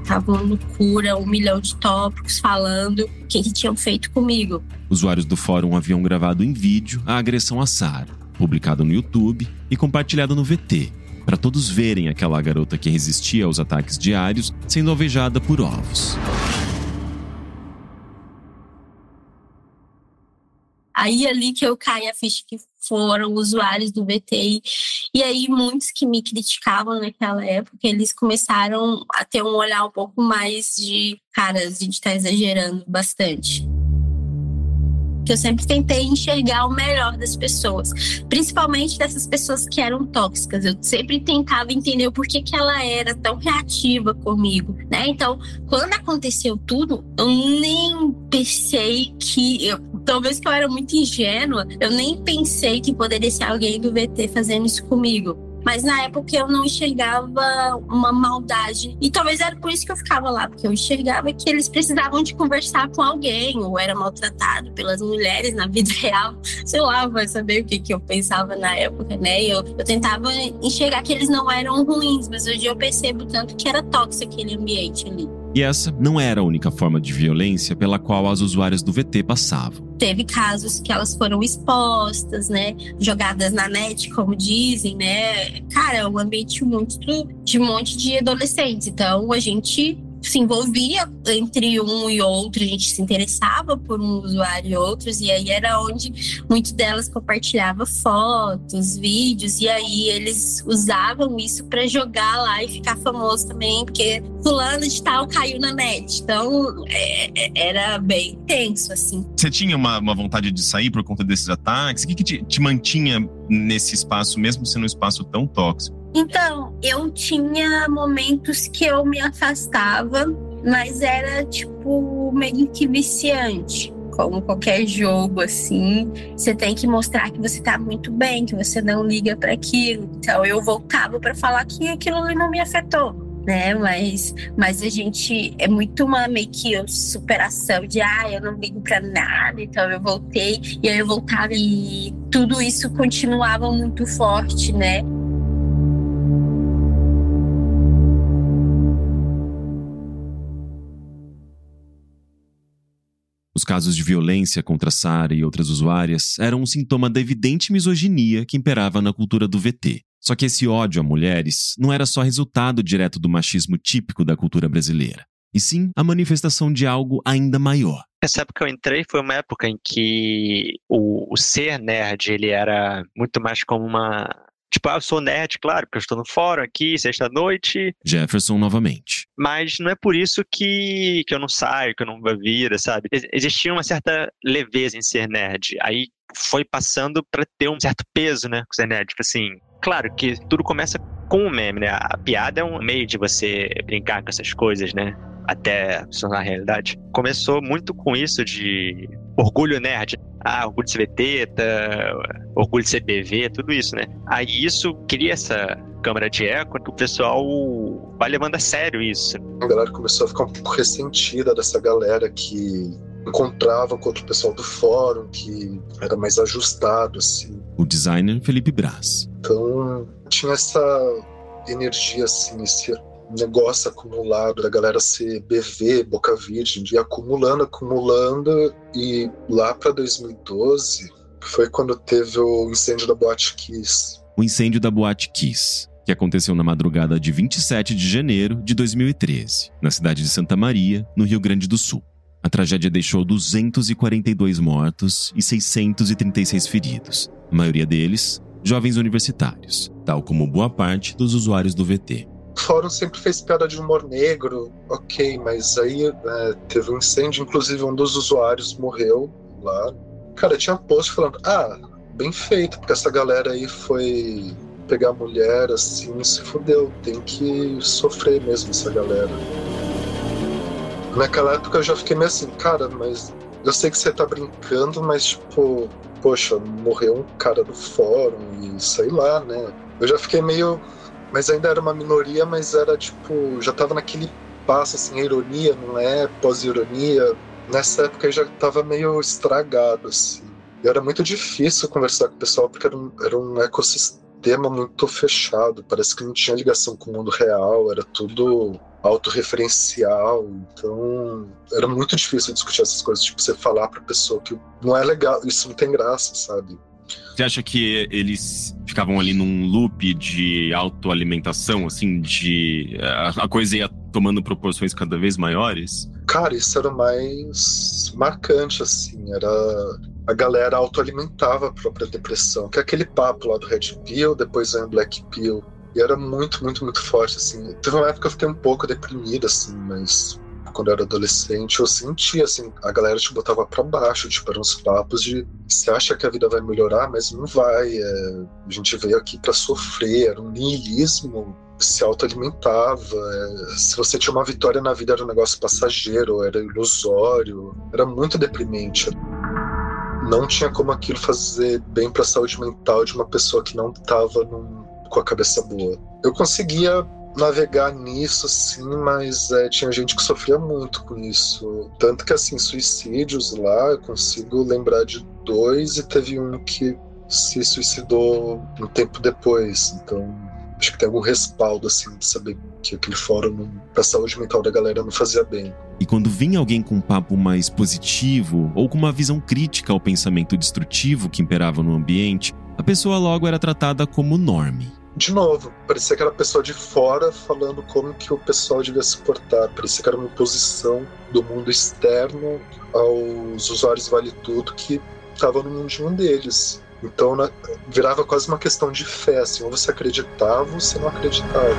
tava uma loucura, um milhão de tópicos falando o que, que tinham feito comigo. Usuários do fórum haviam gravado em vídeo a agressão a Sara publicado no YouTube e compartilhado no VT, para todos verem aquela garota que resistia aos ataques diários sendo alvejada por ovos. Aí ali que eu caí a ficha que foram usuários do VTI. E aí muitos que me criticavam naquela época, eles começaram a ter um olhar um pouco mais de, cara, a gente tá exagerando bastante eu sempre tentei enxergar o melhor das pessoas, principalmente dessas pessoas que eram tóxicas. Eu sempre tentava entender o porquê que ela era tão reativa comigo, né? Então, quando aconteceu tudo, eu nem pensei que eu, talvez que eu era muito ingênua, eu nem pensei que poderia ser alguém do VT fazendo isso comigo. Mas na época eu não enxergava uma maldade. E talvez era por isso que eu ficava lá, porque eu enxergava que eles precisavam de conversar com alguém, ou era maltratado pelas mulheres na vida real. Sei lá, vai saber o que, que eu pensava na época, né? Eu, eu tentava enxergar que eles não eram ruins, mas hoje eu percebo tanto que era tóxico aquele ambiente ali. E essa não era a única forma de violência pela qual as usuárias do VT passavam. Teve casos que elas foram expostas, né? Jogadas na net, como dizem, né? Cara, é um ambiente muito de um monte de adolescentes. Então a gente se envolvia entre um e outro, a gente se interessava por um usuário e outros, e aí era onde muitas delas compartilhava fotos, vídeos, e aí eles usavam isso para jogar lá e ficar famoso também, porque fulano de tal caiu na net. Então é, é, era bem intenso, assim. Você tinha uma, uma, vontade de sair por conta desses ataques? O que, que te, te mantinha nesse espaço, mesmo sendo um espaço tão tóxico? Então, eu tinha momentos que eu me afastava, mas era tipo meio que viciante. Como qualquer jogo, assim, você tem que mostrar que você tá muito bem, que você não liga para aquilo. Então, eu voltava para falar que aquilo não me afetou né? Mas, mas a gente é muito uma meio que superação de ah, eu não ligo pra nada, então eu voltei, e aí eu voltava e tudo isso continuava muito forte, né? Os casos de violência contra Sara e outras usuárias eram um sintoma da evidente misoginia que imperava na cultura do VT. Só que esse ódio a mulheres não era só resultado direto do machismo típico da cultura brasileira, e sim a manifestação de algo ainda maior. Essa época que eu entrei foi uma época em que o, o ser nerd ele era muito mais como uma Tipo, ah, eu sou nerd, claro, porque eu estou no fórum aqui, sexta-noite. Jefferson novamente. Mas não é por isso que, que eu não saio, que eu não vou vir, sabe? Existia uma certa leveza em ser nerd. Aí foi passando para ter um certo peso, né, com ser nerd. Tipo assim, claro que tudo começa com o meme, né? A piada é um meio de você brincar com essas coisas, né? Até se tornar realidade. Começou muito com isso de orgulho nerd. Ah, orgulho de ser teta, orgulho de ser BV, tudo isso, né? Aí isso cria essa câmara de eco que o pessoal vai levando a sério isso. A galera começou a ficar um pouco ressentida dessa galera que encontrava com outro pessoal do fórum, que era mais ajustado, assim. O designer Felipe Braz. Então, tinha essa energia, assim, esse negócio acumulado da galera ser BV, boca virgem, de acumulando, acumulando, e lá para 2012 foi quando teve o incêndio da Boate Kiss. O incêndio da Boate Kiss, que aconteceu na madrugada de 27 de janeiro de 2013, na cidade de Santa Maria, no Rio Grande do Sul. A tragédia deixou 242 mortos e 636 feridos, a maioria deles jovens universitários, tal como boa parte dos usuários do VT. Fórum sempre fez piada de humor negro, ok, mas aí é, teve um incêndio, inclusive um dos usuários morreu lá. Cara, tinha post falando, ah, bem feito, porque essa galera aí foi pegar mulher assim, se fudeu, tem que sofrer mesmo essa galera. Naquela época eu já fiquei meio assim, cara, mas eu sei que você tá brincando, mas tipo, poxa, morreu um cara do fórum e sei lá, né? Eu já fiquei meio. Mas ainda era uma minoria, mas era tipo, já tava naquele passo assim, a ironia, não é? Pós-ironia. Nessa época já tava meio estragado, assim. E era muito difícil conversar com o pessoal porque era um, era um ecossistema muito fechado. Parece que não tinha ligação com o mundo real, era tudo autorreferencial. Então, era muito difícil discutir essas coisas. Tipo, você falar pra pessoa que não é legal, isso não tem graça, sabe? Você acha que eles ficavam ali num loop de autoalimentação, assim, de. A coisa ia tomando proporções cada vez maiores? Cara, isso era mais marcante, assim. Era. A galera autoalimentava a própria depressão, que é aquele papo lá do Red Pill, depois vem o Black Pill. E era muito, muito, muito forte, assim. Teve uma época que eu fiquei um pouco deprimida, assim, mas quando eu era adolescente, eu sentia, assim, a galera te botava para baixo, tipo, eram uns papos de você acha que a vida vai melhorar, mas não vai. É, a gente veio aqui para sofrer, era um niilismo, se autoalimentava. É, se você tinha uma vitória na vida, era um negócio passageiro, era ilusório, era muito deprimente. Não tinha como aquilo fazer bem para a saúde mental de uma pessoa que não estava com a cabeça boa. Eu conseguia navegar nisso, sim, mas é, tinha gente que sofria muito com isso. Tanto que, assim, suicídios lá, eu consigo lembrar de dois e teve um que se suicidou um tempo depois. Então, acho que tem algum respaldo, assim, de saber que aquele fórum para a saúde mental da galera não fazia bem. E quando vinha alguém com um papo mais positivo ou com uma visão crítica ao pensamento destrutivo que imperava no ambiente, a pessoa logo era tratada como norme de novo, parecia que era pessoa de fora falando como que o pessoal devia se portar. Parecia que era uma imposição do mundo externo aos usuários Vale Tudo que estavam no mundinho deles. Então né, virava quase uma questão de fé, assim, ou você acreditava ou você não acreditava.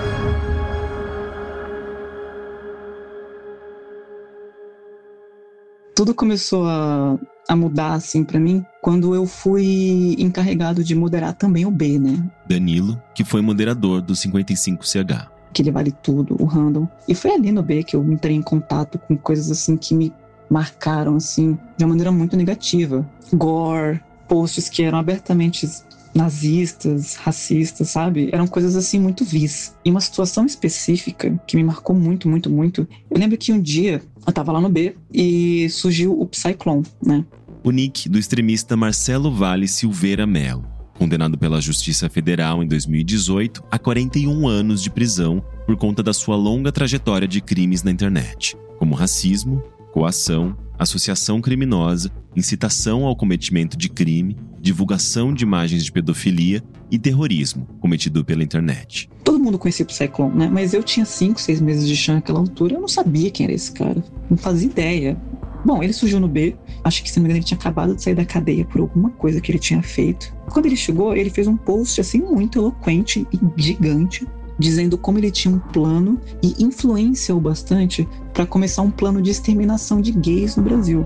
Tudo começou a a mudar assim para mim quando eu fui encarregado de moderar também o B, né? Danilo, que foi moderador do 55CH. Que ele vale tudo, o random. E foi ali no B que eu entrei em contato com coisas assim que me marcaram assim de uma maneira muito negativa. Gore, posts que eram abertamente nazistas, racistas, sabe? Eram coisas assim muito vis. E uma situação específica que me marcou muito, muito, muito. Eu lembro que um dia eu tava lá no B e surgiu o Psyclone, né? O nick do extremista Marcelo Vale Silveira Melo, condenado pela Justiça Federal em 2018 a 41 anos de prisão por conta da sua longa trajetória de crimes na internet, como racismo, coação, associação criminosa, incitação ao cometimento de crime, divulgação de imagens de pedofilia e terrorismo cometido pela internet. Todo mundo conhecia o Psyclone, né? Mas eu tinha 5, 6 meses de chão naquela altura, eu não sabia quem era esse cara. Não fazia ideia. Bom, ele surgiu no B. Acho que, se não me engano, ele tinha acabado de sair da cadeia por alguma coisa que ele tinha feito. Quando ele chegou, ele fez um post assim muito eloquente e gigante, dizendo como ele tinha um plano e influência o bastante para começar um plano de exterminação de gays no Brasil.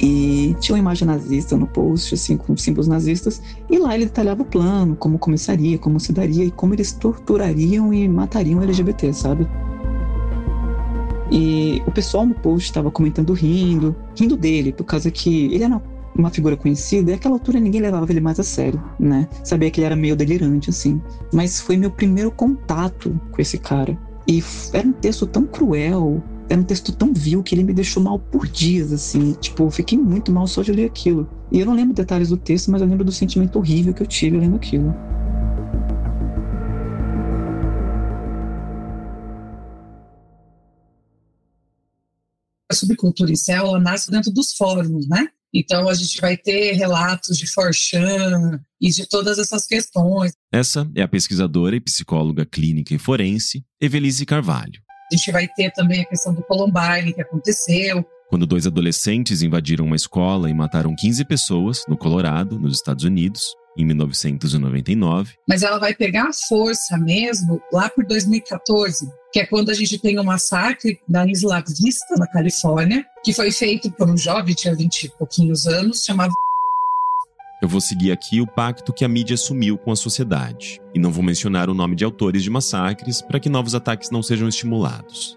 E tinha uma imagem nazista no post, assim, com símbolos nazistas, e lá ele detalhava o plano, como começaria, como se daria e como eles torturariam e matariam LGBT, sabe? E o pessoal no post estava comentando rindo, rindo dele, por causa que ele era uma figura conhecida, e àquela altura ninguém levava ele mais a sério, né? Sabia que ele era meio delirante, assim. Mas foi meu primeiro contato com esse cara. E era um texto tão cruel, era um texto tão vil que ele me deixou mal por dias, assim. Tipo, eu fiquei muito mal só de ler aquilo. E eu não lembro detalhes do texto, mas eu lembro do sentimento horrível que eu tive lendo aquilo. A subcultura incel nasce dentro dos fóruns, né? Então a gente vai ter relatos de Forchan e de todas essas questões. Essa é a pesquisadora e psicóloga clínica e forense Evelise Carvalho. A gente vai ter também a questão do Columbine que aconteceu. Quando dois adolescentes invadiram uma escola e mataram 15 pessoas no Colorado, nos Estados Unidos, em 1999. Mas ela vai pegar força mesmo lá por 2014, que é quando a gente tem um massacre na Isla Vista, na Califórnia, que foi feito por um jovem, tinha 20 e pouquinhos anos, chamado eu vou seguir aqui o pacto que a mídia assumiu com a sociedade, e não vou mencionar o nome de autores de massacres para que novos ataques não sejam estimulados.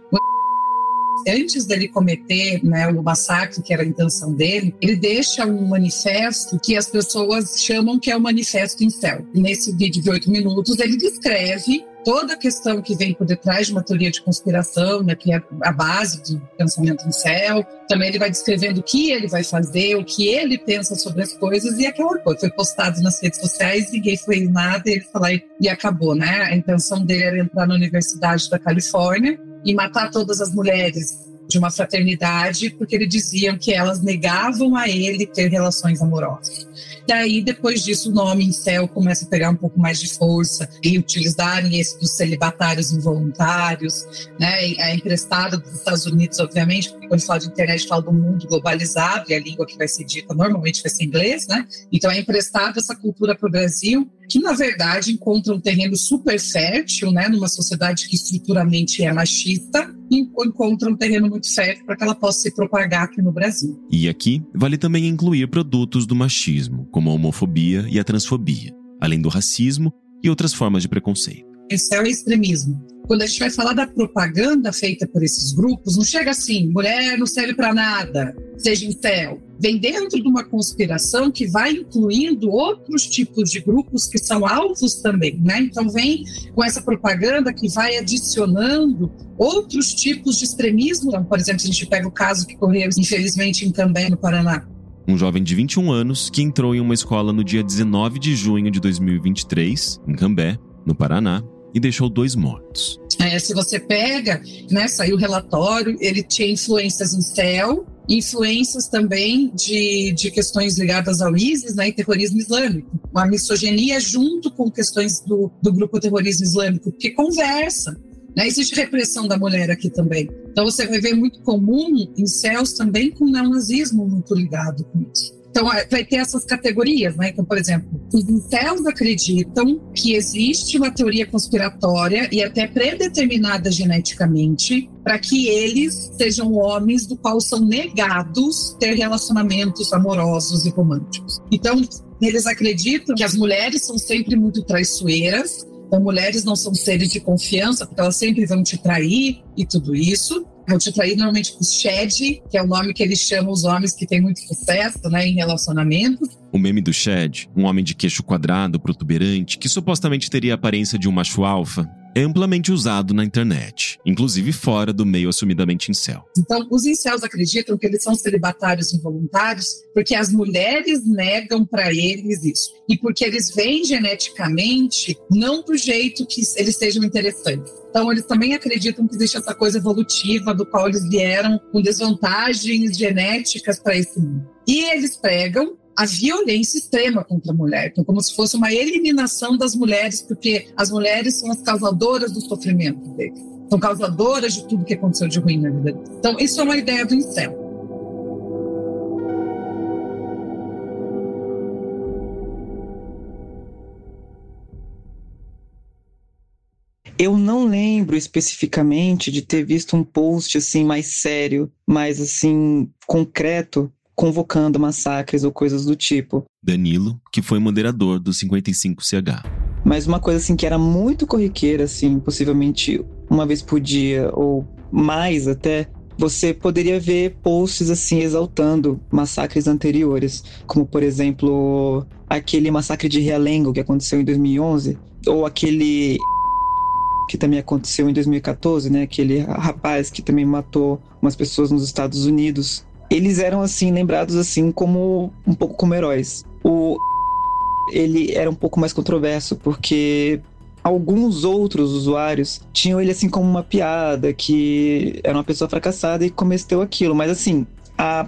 Antes dele cometer né, o massacre, que era a intenção dele, ele deixa um manifesto que as pessoas chamam que é o Manifesto Incel. Nesse vídeo de oito minutos, ele descreve toda a questão que vem por detrás de uma teoria de conspiração, né, que é a base do pensamento em céu. Também ele vai descrevendo o que ele vai fazer, o que ele pensa sobre as coisas e aquela coisa. Foi postado nas redes sociais, ninguém fez nada, ele falou e acabou, né? A intenção dele era entrar na Universidade da Califórnia e matar todas as mulheres de uma fraternidade, porque eles diziam que elas negavam a ele ter relações amorosas. Daí, depois disso, o nome em céu começa a pegar um pouco mais de força e utilizarem esse dos celibatários involuntários, né? É emprestado dos Estados Unidos, obviamente, porque quando fala de internet, fala do mundo globalizado e a língua que vai ser dita normalmente vai ser inglês, né? Então, é emprestado essa cultura para o Brasil que na verdade encontra um terreno super fértil, né, numa sociedade que estruturalmente é machista, e encontra um terreno muito fértil para que ela possa se propagar aqui no Brasil. E aqui vale também incluir produtos do machismo, como a homofobia e a transfobia, além do racismo e outras formas de preconceito. Esse é o extremismo. Quando a gente vai falar da propaganda feita por esses grupos, não chega assim, mulher não serve para nada, seja em céu. Vem dentro de uma conspiração que vai incluindo outros tipos de grupos que são alvos também, né? Então vem com essa propaganda que vai adicionando outros tipos de extremismo. Então, por exemplo, a gente pega o caso que ocorreu, infelizmente, em Cambé, no Paraná, um jovem de 21 anos que entrou em uma escola no dia 19 de junho de 2023, em Cambé, no Paraná, e deixou dois mortos. É, se você pega, né, saiu o relatório, ele tinha influências em céu, influências também de, de questões ligadas ao ISIS né, e terrorismo islâmico. A misoginia junto com questões do, do grupo terrorismo islâmico, que conversa. Né? Existe repressão da mulher aqui também. Então você vai ver muito comum em céus também com neonazismo muito ligado com isso. Então, é, vai ter essas categorias, né? Então, por exemplo, os incels acreditam que existe uma teoria conspiratória e até predeterminada geneticamente para que eles sejam homens do qual são negados ter relacionamentos amorosos e românticos. Então, eles acreditam que as mulheres são sempre muito traiçoeiras, então mulheres não são seres de confiança, porque elas sempre vão te trair e tudo isso vão te trair normalmente com Shed, que é o nome que eles chamam os homens que têm muito sucesso né, em relacionamentos. O meme do Shed, um homem de queixo quadrado, protuberante, que supostamente teria a aparência de um macho alfa, é amplamente usado na internet, inclusive fora do meio assumidamente incel. Então, os incels acreditam que eles são celibatários involuntários porque as mulheres negam para eles isso. E porque eles vêm geneticamente não do jeito que eles sejam interessantes. Então, eles também acreditam que existe essa coisa evolutiva do qual eles vieram com desvantagens genéticas para esse mundo. E eles pregam a violência extrema contra a mulher. Então, como se fosse uma eliminação das mulheres, porque as mulheres são as causadoras do sofrimento deles. São causadoras de tudo que aconteceu de ruim na vida deles. Então, isso é uma ideia do incel. Eu não lembro especificamente de ter visto um post assim mais sério, mais assim concreto convocando massacres ou coisas do tipo. Danilo, que foi moderador do 55CH. Mas uma coisa assim que era muito corriqueira, assim, possivelmente uma vez por dia ou mais até, você poderia ver posts assim exaltando massacres anteriores, como por exemplo aquele massacre de Realengo que aconteceu em 2011, ou aquele que também aconteceu em 2014, né? Aquele rapaz que também matou umas pessoas nos Estados Unidos eles eram assim lembrados assim como um pouco como heróis. O ele era um pouco mais controverso porque alguns outros usuários tinham ele assim como uma piada que era uma pessoa fracassada e cometeu aquilo, mas assim, a,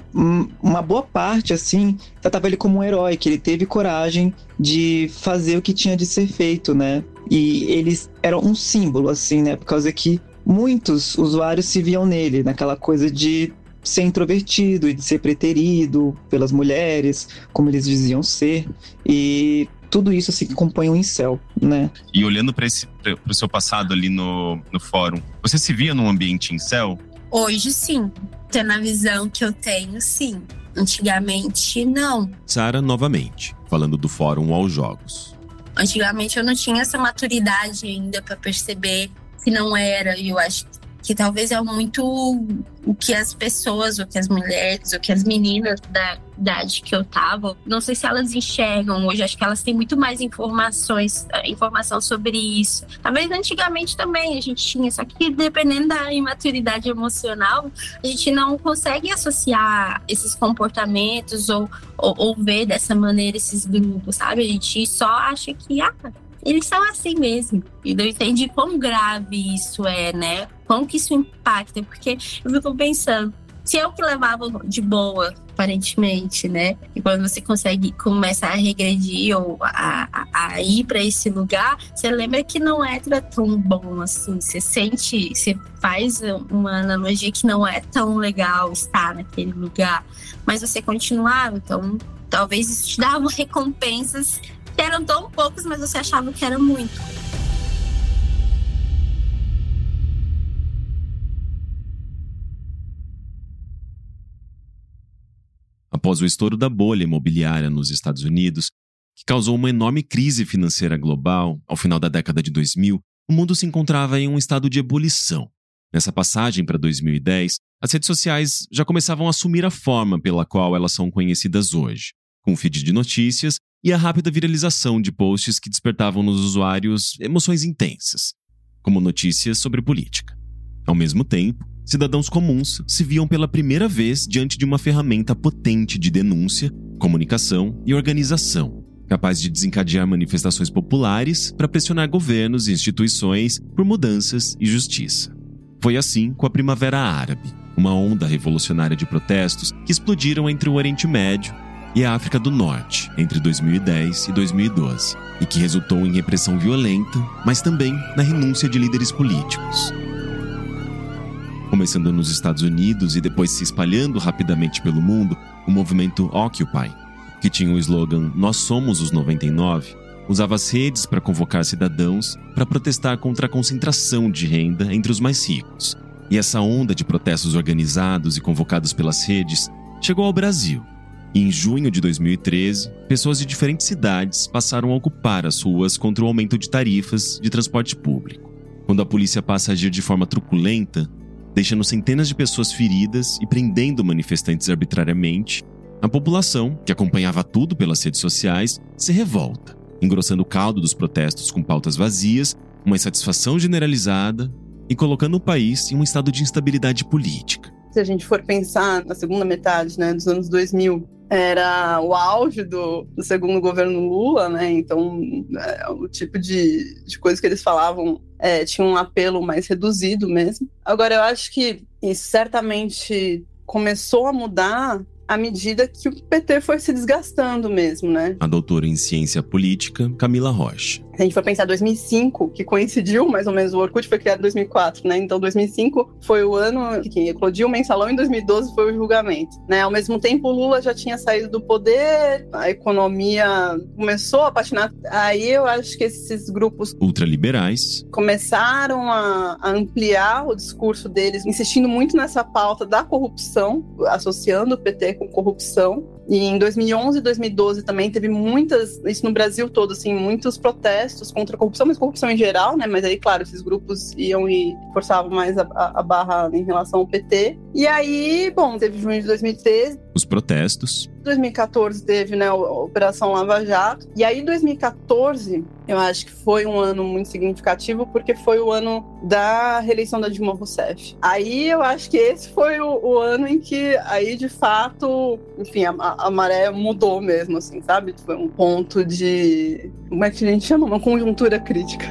uma boa parte, assim, tratava ele como um herói, que ele teve coragem de fazer o que tinha de ser feito, né? E eles eram um símbolo, assim, né? Por causa que muitos usuários se viam nele, naquela coisa de ser introvertido e de ser preterido pelas mulheres, como eles diziam ser. E tudo isso assim compõe um incel, né? E olhando para esse pro seu passado ali no, no fórum, você se via num ambiente incel? Hoje sim. Tendo a visão que eu tenho, sim. Antigamente, não. Sara novamente, falando do fórum aos jogos. Antigamente eu não tinha essa maturidade ainda para perceber que não era, e eu acho que talvez é muito o que as pessoas, o que as mulheres, o que as meninas da idade que eu tava, não sei se elas enxergam hoje, acho que elas têm muito mais informações, eh, informação sobre isso. Talvez antigamente também a gente tinha, só que dependendo da imaturidade emocional, a gente não consegue associar esses comportamentos ou, ou, ou ver dessa maneira esses grupos, sabe? A gente só acha que, ah, eles são assim mesmo. E não entendi quão grave isso é, né? Como que isso impacta? Porque eu fico pensando, se eu que levava de boa, aparentemente, né? E quando você consegue começar a regredir ou a, a, a ir para esse lugar, você lembra que não é tão bom assim. Você sente, você faz uma analogia que não é tão legal estar naquele lugar, mas você continuava. Então, talvez isso te dava recompensas eram tão poucos, mas você achava que era muito. Após o estouro da bolha imobiliária nos Estados Unidos, que causou uma enorme crise financeira global ao final da década de 2000, o mundo se encontrava em um estado de ebulição. Nessa passagem para 2010, as redes sociais já começavam a assumir a forma pela qual elas são conhecidas hoje, com feed de notícias e a rápida viralização de posts que despertavam nos usuários emoções intensas, como notícias sobre política. Ao mesmo tempo, cidadãos comuns se viam pela primeira vez diante de uma ferramenta potente de denúncia, comunicação e organização, capaz de desencadear manifestações populares para pressionar governos e instituições por mudanças e justiça. Foi assim com a Primavera Árabe, uma onda revolucionária de protestos que explodiram entre o Oriente Médio e a África do Norte entre 2010 e 2012, e que resultou em repressão violenta, mas também na renúncia de líderes políticos. Começando nos Estados Unidos e depois se espalhando rapidamente pelo mundo, o movimento Occupy, que tinha o slogan Nós somos os 99, usava as redes para convocar cidadãos para protestar contra a concentração de renda entre os mais ricos. E essa onda de protestos organizados e convocados pelas redes chegou ao Brasil em junho de 2013, pessoas de diferentes cidades passaram a ocupar as ruas contra o aumento de tarifas de transporte público. Quando a polícia passa a agir de forma truculenta, deixando centenas de pessoas feridas e prendendo manifestantes arbitrariamente, a população, que acompanhava tudo pelas redes sociais, se revolta, engrossando o caldo dos protestos com pautas vazias, uma insatisfação generalizada e colocando o país em um estado de instabilidade política. Se a gente for pensar na segunda metade né, dos anos 2000, era o auge do, do, segundo governo Lula, né? Então, é, o tipo de, de coisa que eles falavam é, tinha um apelo mais reduzido mesmo. Agora, eu acho que isso certamente começou a mudar à medida que o PT foi se desgastando mesmo, né? A doutora em ciência política, Camila Rocha. Se a gente for pensar 2005, que coincidiu mais ou menos, o Orkut foi criado em 2004, né? Então 2005 foi o ano que eclodiu o mensalão, em 2012 foi o julgamento, né? Ao mesmo tempo, o Lula já tinha saído do poder, a economia começou a patinar. Aí eu acho que esses grupos ultraliberais começaram a, a ampliar o discurso deles, insistindo muito nessa pauta da corrupção, associando o PT com corrupção. E em 2011 e 2012 também teve muitas, isso no Brasil todo, assim, muitos protestos contra a corrupção, mas corrupção em geral, né? Mas aí, claro, esses grupos iam e forçavam mais a, a, a barra em relação ao PT. E aí, bom, teve junho de 2013. Os protestos. 2014 teve, né, a Operação Lava Jato. E aí, 2014, eu acho que foi um ano muito significativo, porque foi o ano da reeleição da Dilma Rousseff. Aí eu acho que esse foi o, o ano em que, aí, de fato, enfim, a, a, maré mudou mesmo, assim, sabe? Foi um ponto de. Como é que a gente chama? Uma conjuntura crítica.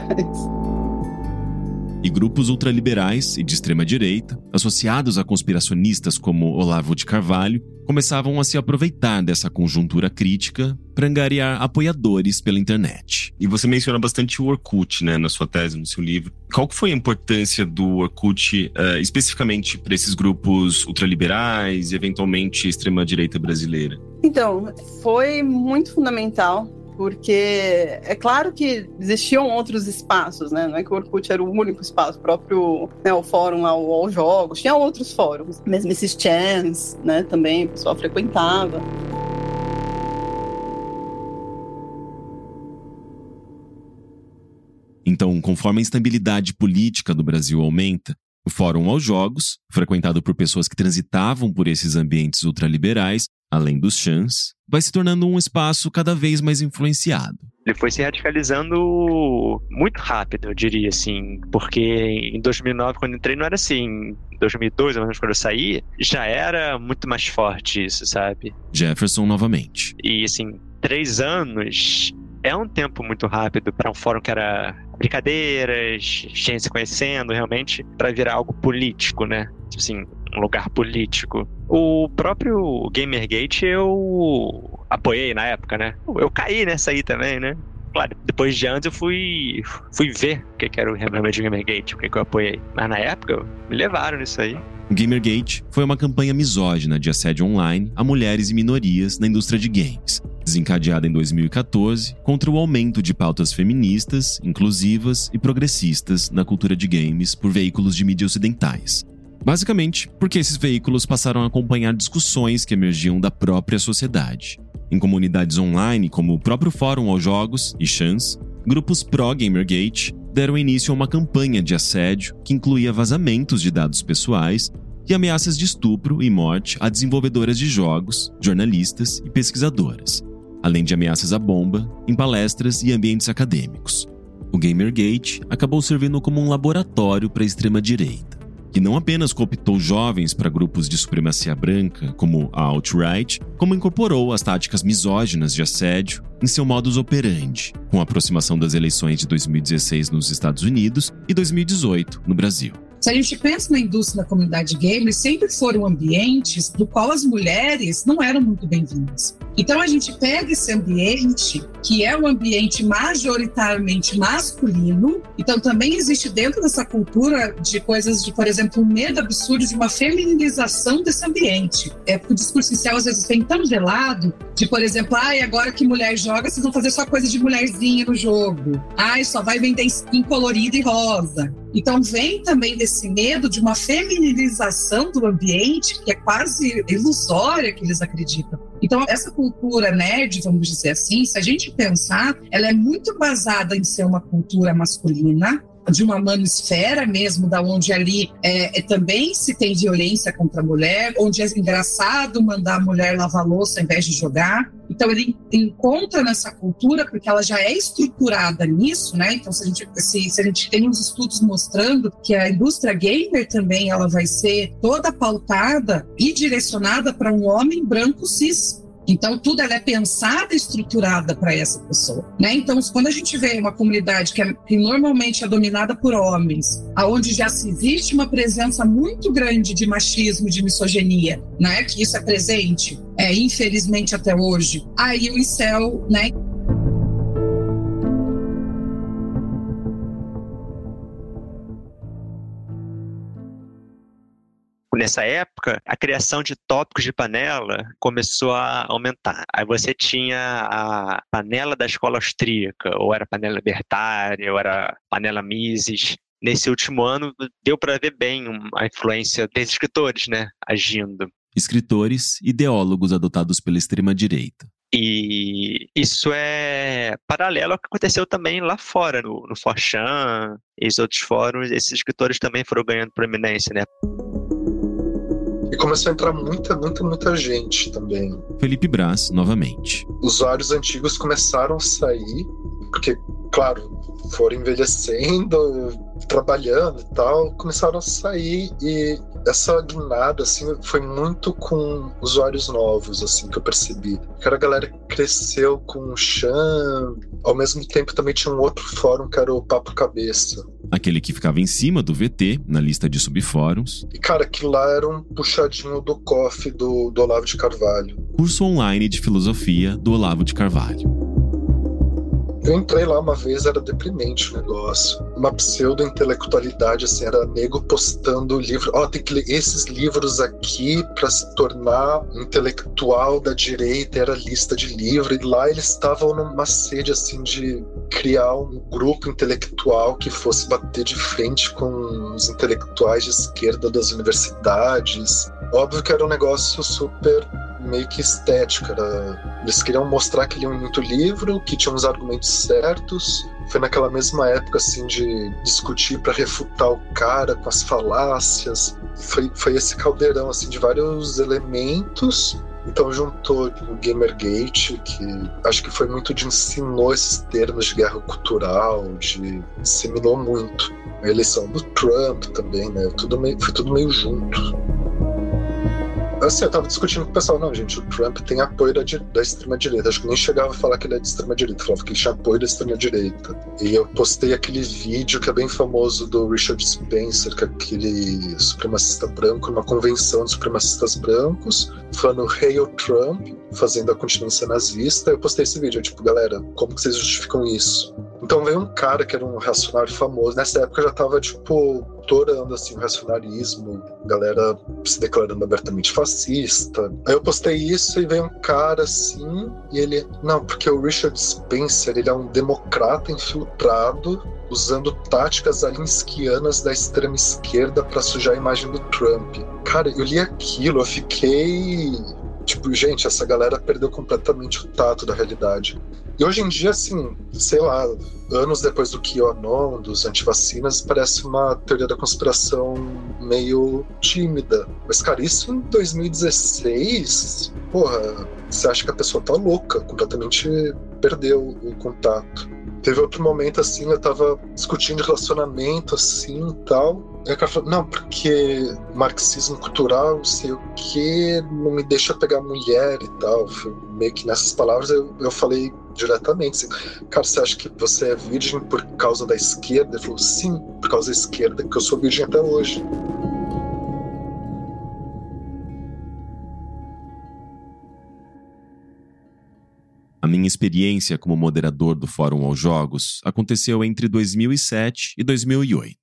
E grupos ultraliberais e de extrema direita, associados a conspiracionistas como Olavo de Carvalho, começavam a se aproveitar dessa conjuntura crítica para angariar apoiadores pela internet. E você menciona bastante o Orkut, né, na sua tese, no seu livro. Qual que foi a importância do Orkut uh, especificamente para esses grupos ultraliberais e eventualmente extrema-direita brasileira? Então, foi muito fundamental porque é claro que existiam outros espaços, né? Não é que o Orkut era o único espaço, o próprio né, o fórum ao, jogos, tinha outros fóruns, mesmo esses chans, né? Também o pessoal frequentava. Então, conforme a instabilidade política do Brasil aumenta, o Fórum aos Jogos, frequentado por pessoas que transitavam por esses ambientes ultraliberais, além dos chans, vai se tornando um espaço cada vez mais influenciado. Ele foi se radicalizando muito rápido, eu diria assim, porque em 2009, quando entrei, não era assim. Em 2002, ou menos quando eu saí, já era muito mais forte isso, sabe? Jefferson novamente. E assim, três anos é um tempo muito rápido para um fórum que era brincadeiras, gente se conhecendo realmente, para virar algo político, né? Tipo assim, um lugar político. O próprio Gamergate eu apoiei na época, né? Eu caí nessa aí também, né? Claro, depois de anos eu fui, fui ver o que, era o realmente Gamergate, o que, eu apoiei. Mas na época me levaram nisso aí. Gamergate foi uma campanha misógina de assédio online a mulheres e minorias na indústria de games, desencadeada em 2014 contra o aumento de pautas feministas, inclusivas e progressistas na cultura de games por veículos de mídia ocidentais. Basicamente, porque esses veículos passaram a acompanhar discussões que emergiam da própria sociedade. Em comunidades online, como o próprio Fórum aos Jogos e Chance, grupos pró-Gamergate deram início a uma campanha de assédio que incluía vazamentos de dados pessoais e ameaças de estupro e morte a desenvolvedoras de jogos, jornalistas e pesquisadoras, além de ameaças à bomba em palestras e ambientes acadêmicos. O Gamergate acabou servindo como um laboratório para a extrema-direita que não apenas cooptou jovens para grupos de supremacia branca, como a alt-right, como incorporou as táticas misóginas de assédio em seu modus operandi, com a aproximação das eleições de 2016 nos Estados Unidos e 2018 no Brasil. Se a gente pensa na indústria da comunidade gamer, sempre foram ambientes do qual as mulheres não eram muito bem-vindas. Então a gente pega esse ambiente, que é um ambiente majoritariamente masculino, então também existe dentro dessa cultura de coisas de, por exemplo, um medo absurdo de uma feminização desse ambiente. É porque o discurso inicial às vezes vem tão gelado de, por exemplo, ai, agora que mulher joga, vocês vão fazer só coisa de mulherzinha no jogo. Ai, só vai vender skin colorida e rosa. Então vem também desse medo de uma feminilização do ambiente que é quase ilusória que eles acreditam. Então essa cultura nerd, vamos dizer assim, se a gente pensar, ela é muito basada em ser uma cultura masculina, de uma manosfera mesmo, da onde ali é, é, também se tem violência contra a mulher, onde é engraçado mandar a mulher lavar louça ao invés de jogar. Então ele encontra nessa cultura, porque ela já é estruturada nisso, né? Então se a gente, se, se a gente tem uns estudos mostrando que a indústria gamer também ela vai ser toda pautada e direcionada para um homem branco cis então, tudo ela é pensada e estruturada para essa pessoa. Né? Então, quando a gente vê uma comunidade que, é, que, normalmente é dominada por homens, aonde já se existe uma presença muito grande de machismo, de misoginia, né? que isso é presente, é, infelizmente até hoje, aí o incel, né? Nessa época, a criação de tópicos de panela começou a aumentar. Aí você tinha a panela da escola austríaca, ou era panela libertária, ou era panela Mises. Nesse último ano, deu para ver bem a influência desses escritores, né, agindo. Escritores, ideólogos adotados pela extrema-direita. E isso é paralelo ao que aconteceu também lá fora, no, no Forchan, e os outros fóruns, esses escritores também foram ganhando proeminência, né? E começou a entrar muita, muita, muita gente também. Felipe Braz, novamente. Usuários antigos começaram a sair, porque, claro, foram envelhecendo, trabalhando e tal, começaram a sair e essa guinada assim foi muito com usuários novos assim que eu percebi. Que a galera cresceu com o Chan, ao mesmo tempo também tinha um outro fórum que era o Papo Cabeça. aquele que ficava em cima do VT, na lista de subfóruns. E, cara, aquilo lá era um puxadinho do COF do, do Olavo de Carvalho. Curso online de filosofia do Olavo de Carvalho. Eu entrei lá uma vez, era deprimente o negócio. Uma pseudo-intelectualidade, assim, era nego postando livro. Ó, oh, tem que ler esses livros aqui para se tornar intelectual da direita, era lista de livro. E lá eles estavam numa sede, assim, de criar um grupo intelectual que fosse bater de frente com os intelectuais de esquerda das universidades. Óbvio que era um negócio super meio que estética. Era... Eles queriam mostrar que liam muito livro, que tinham os argumentos certos. Foi naquela mesma época, assim, de discutir para refutar o cara com as falácias. Foi, foi esse caldeirão, assim, de vários elementos. Então juntou o Gamergate, que acho que foi muito de ensinou esses termos de guerra cultural, de disseminou muito. A eleição do Trump também, né? Tudo meio, foi tudo meio junto assim, eu tava discutindo com o pessoal, não, gente, o Trump tem apoio da, da extrema-direita. Acho que nem chegava a falar que ele é de extrema-direita, falava que ele tinha apoio da extrema-direita. E eu postei aquele vídeo que é bem famoso do Richard Spencer, que é aquele supremacista branco, numa convenção de supremacistas brancos, falando Hail Trump, fazendo a continência nazista. Eu postei esse vídeo, eu, tipo, galera, como que vocês justificam isso? Então veio um cara que era um reacionário famoso. Nessa época já tava, tipo, torando assim, o reacionarismo, galera se declarando abertamente fascista. Aí eu postei isso e veio um cara assim, e ele, não, porque o Richard Spencer, ele é um democrata infiltrado usando táticas alinskianas da extrema esquerda para sujar a imagem do Trump. Cara, eu li aquilo, eu fiquei tipo, gente, essa galera perdeu completamente o tato da realidade. E hoje em dia, assim, sei lá, anos depois do QAnon, dos antivacinas, parece uma teoria da conspiração meio tímida. Mas, cara, isso em 2016, porra, você acha que a pessoa tá louca, completamente perdeu o contato. Teve outro momento assim, eu tava discutindo relacionamento assim e tal. Aí o cara falou, não, porque marxismo cultural, sei o que, não me deixa pegar mulher e tal. Foi meio que nessas palavras eu, eu falei diretamente assim, cara, você acha que você é virgem por causa da esquerda? Ele falou, sim, por causa da esquerda, que eu sou virgem até hoje. A minha experiência como moderador do Fórum aos Jogos aconteceu entre 2007 e 2008.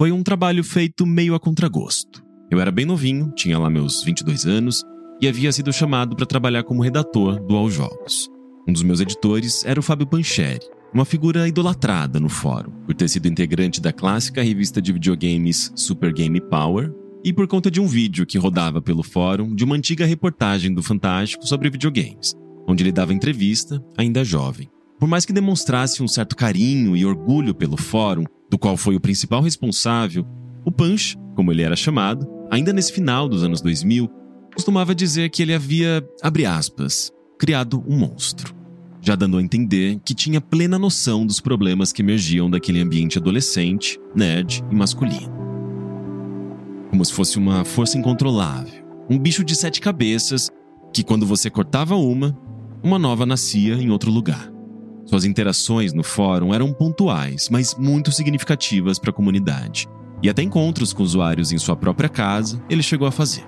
Foi um trabalho feito meio a contragosto. Eu era bem novinho, tinha lá meus 22 anos, e havia sido chamado para trabalhar como redator do Aos Jogos. Um dos meus editores era o Fábio Pancheri, uma figura idolatrada no fórum, por ter sido integrante da clássica revista de videogames Super Game Power e por conta de um vídeo que rodava pelo fórum de uma antiga reportagem do Fantástico sobre videogames, onde ele dava entrevista, ainda jovem. Por mais que demonstrasse um certo carinho e orgulho pelo fórum, do qual foi o principal responsável, o Punch, como ele era chamado, ainda nesse final dos anos 2000, costumava dizer que ele havia, abre aspas, criado um monstro, já dando a entender que tinha plena noção dos problemas que emergiam daquele ambiente adolescente, nerd e masculino. Como se fosse uma força incontrolável, um bicho de sete cabeças que, quando você cortava uma, uma nova nascia em outro lugar. Suas interações no fórum eram pontuais, mas muito significativas para a comunidade. E até encontros com usuários em sua própria casa ele chegou a fazer.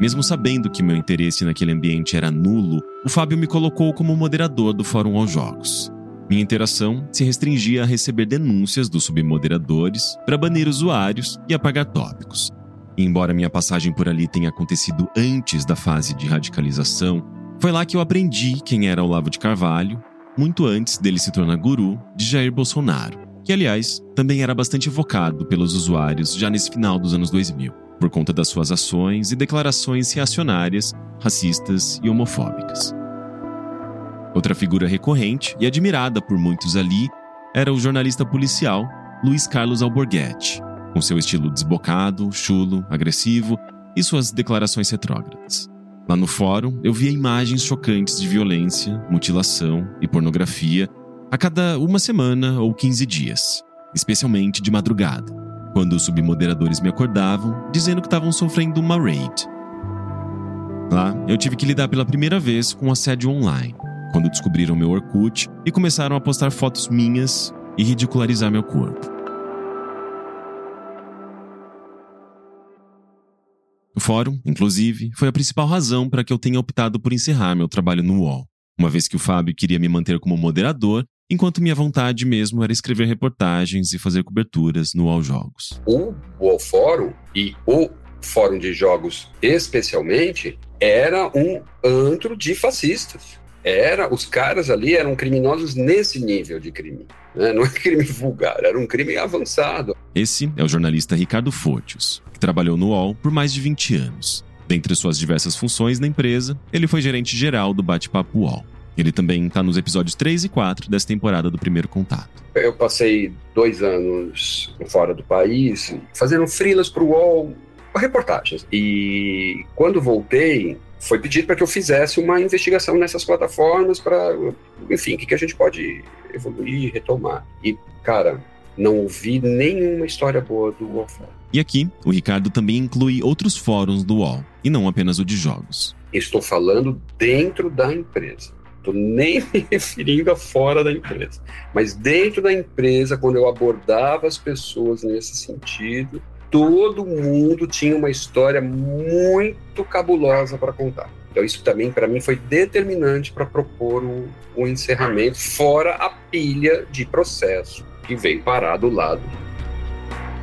Mesmo sabendo que meu interesse naquele ambiente era nulo, o Fábio me colocou como moderador do Fórum aos Jogos. Minha interação se restringia a receber denúncias dos submoderadores para banir usuários e apagar tópicos. E embora minha passagem por ali tenha acontecido antes da fase de radicalização, foi lá que eu aprendi quem era Olavo de Carvalho, muito antes dele se tornar guru de Jair Bolsonaro, que, aliás, também era bastante evocado pelos usuários já nesse final dos anos 2000, por conta das suas ações e declarações reacionárias, racistas e homofóbicas. Outra figura recorrente e admirada por muitos ali era o jornalista policial Luiz Carlos Alborguete, com seu estilo desbocado, chulo, agressivo e suas declarações retrógradas. Lá no fórum, eu via imagens chocantes de violência, mutilação e pornografia a cada uma semana ou 15 dias, especialmente de madrugada, quando os submoderadores me acordavam dizendo que estavam sofrendo uma raid. Lá, eu tive que lidar pela primeira vez com assédio online, quando descobriram meu Orkut e começaram a postar fotos minhas e ridicularizar meu corpo. O fórum, inclusive, foi a principal razão para que eu tenha optado por encerrar meu trabalho no UOL, uma vez que o Fábio queria me manter como moderador, enquanto minha vontade mesmo era escrever reportagens e fazer coberturas no UOL Jogos. O UOL Fórum e o Fórum de Jogos especialmente era um antro de fascistas. Era, os caras ali eram criminosos nesse nível de crime. Né? Não é crime vulgar, era um crime avançado. Esse é o jornalista Ricardo Fortius, que trabalhou no UOL por mais de 20 anos. Dentre suas diversas funções na empresa, ele foi gerente geral do Bate-Papo UOL. Ele também está nos episódios 3 e 4 dessa temporada do Primeiro Contato. Eu passei dois anos fora do país, fazendo frilas para o UOL, reportagens. E quando voltei, foi pedido para que eu fizesse uma investigação nessas plataformas para, enfim, o que, que a gente pode evoluir, retomar. E, cara, não ouvi nenhuma história boa do UOL Fórum. E aqui, o Ricardo também inclui outros fóruns do UOL, e não apenas o de jogos. Estou falando dentro da empresa. Estou nem me referindo a fora da empresa. Mas dentro da empresa, quando eu abordava as pessoas nesse sentido, todo mundo tinha uma história muito cabulosa para contar. Então isso também para mim foi determinante para propor um, um, encerramento fora a pilha de processo que veio parar do lado.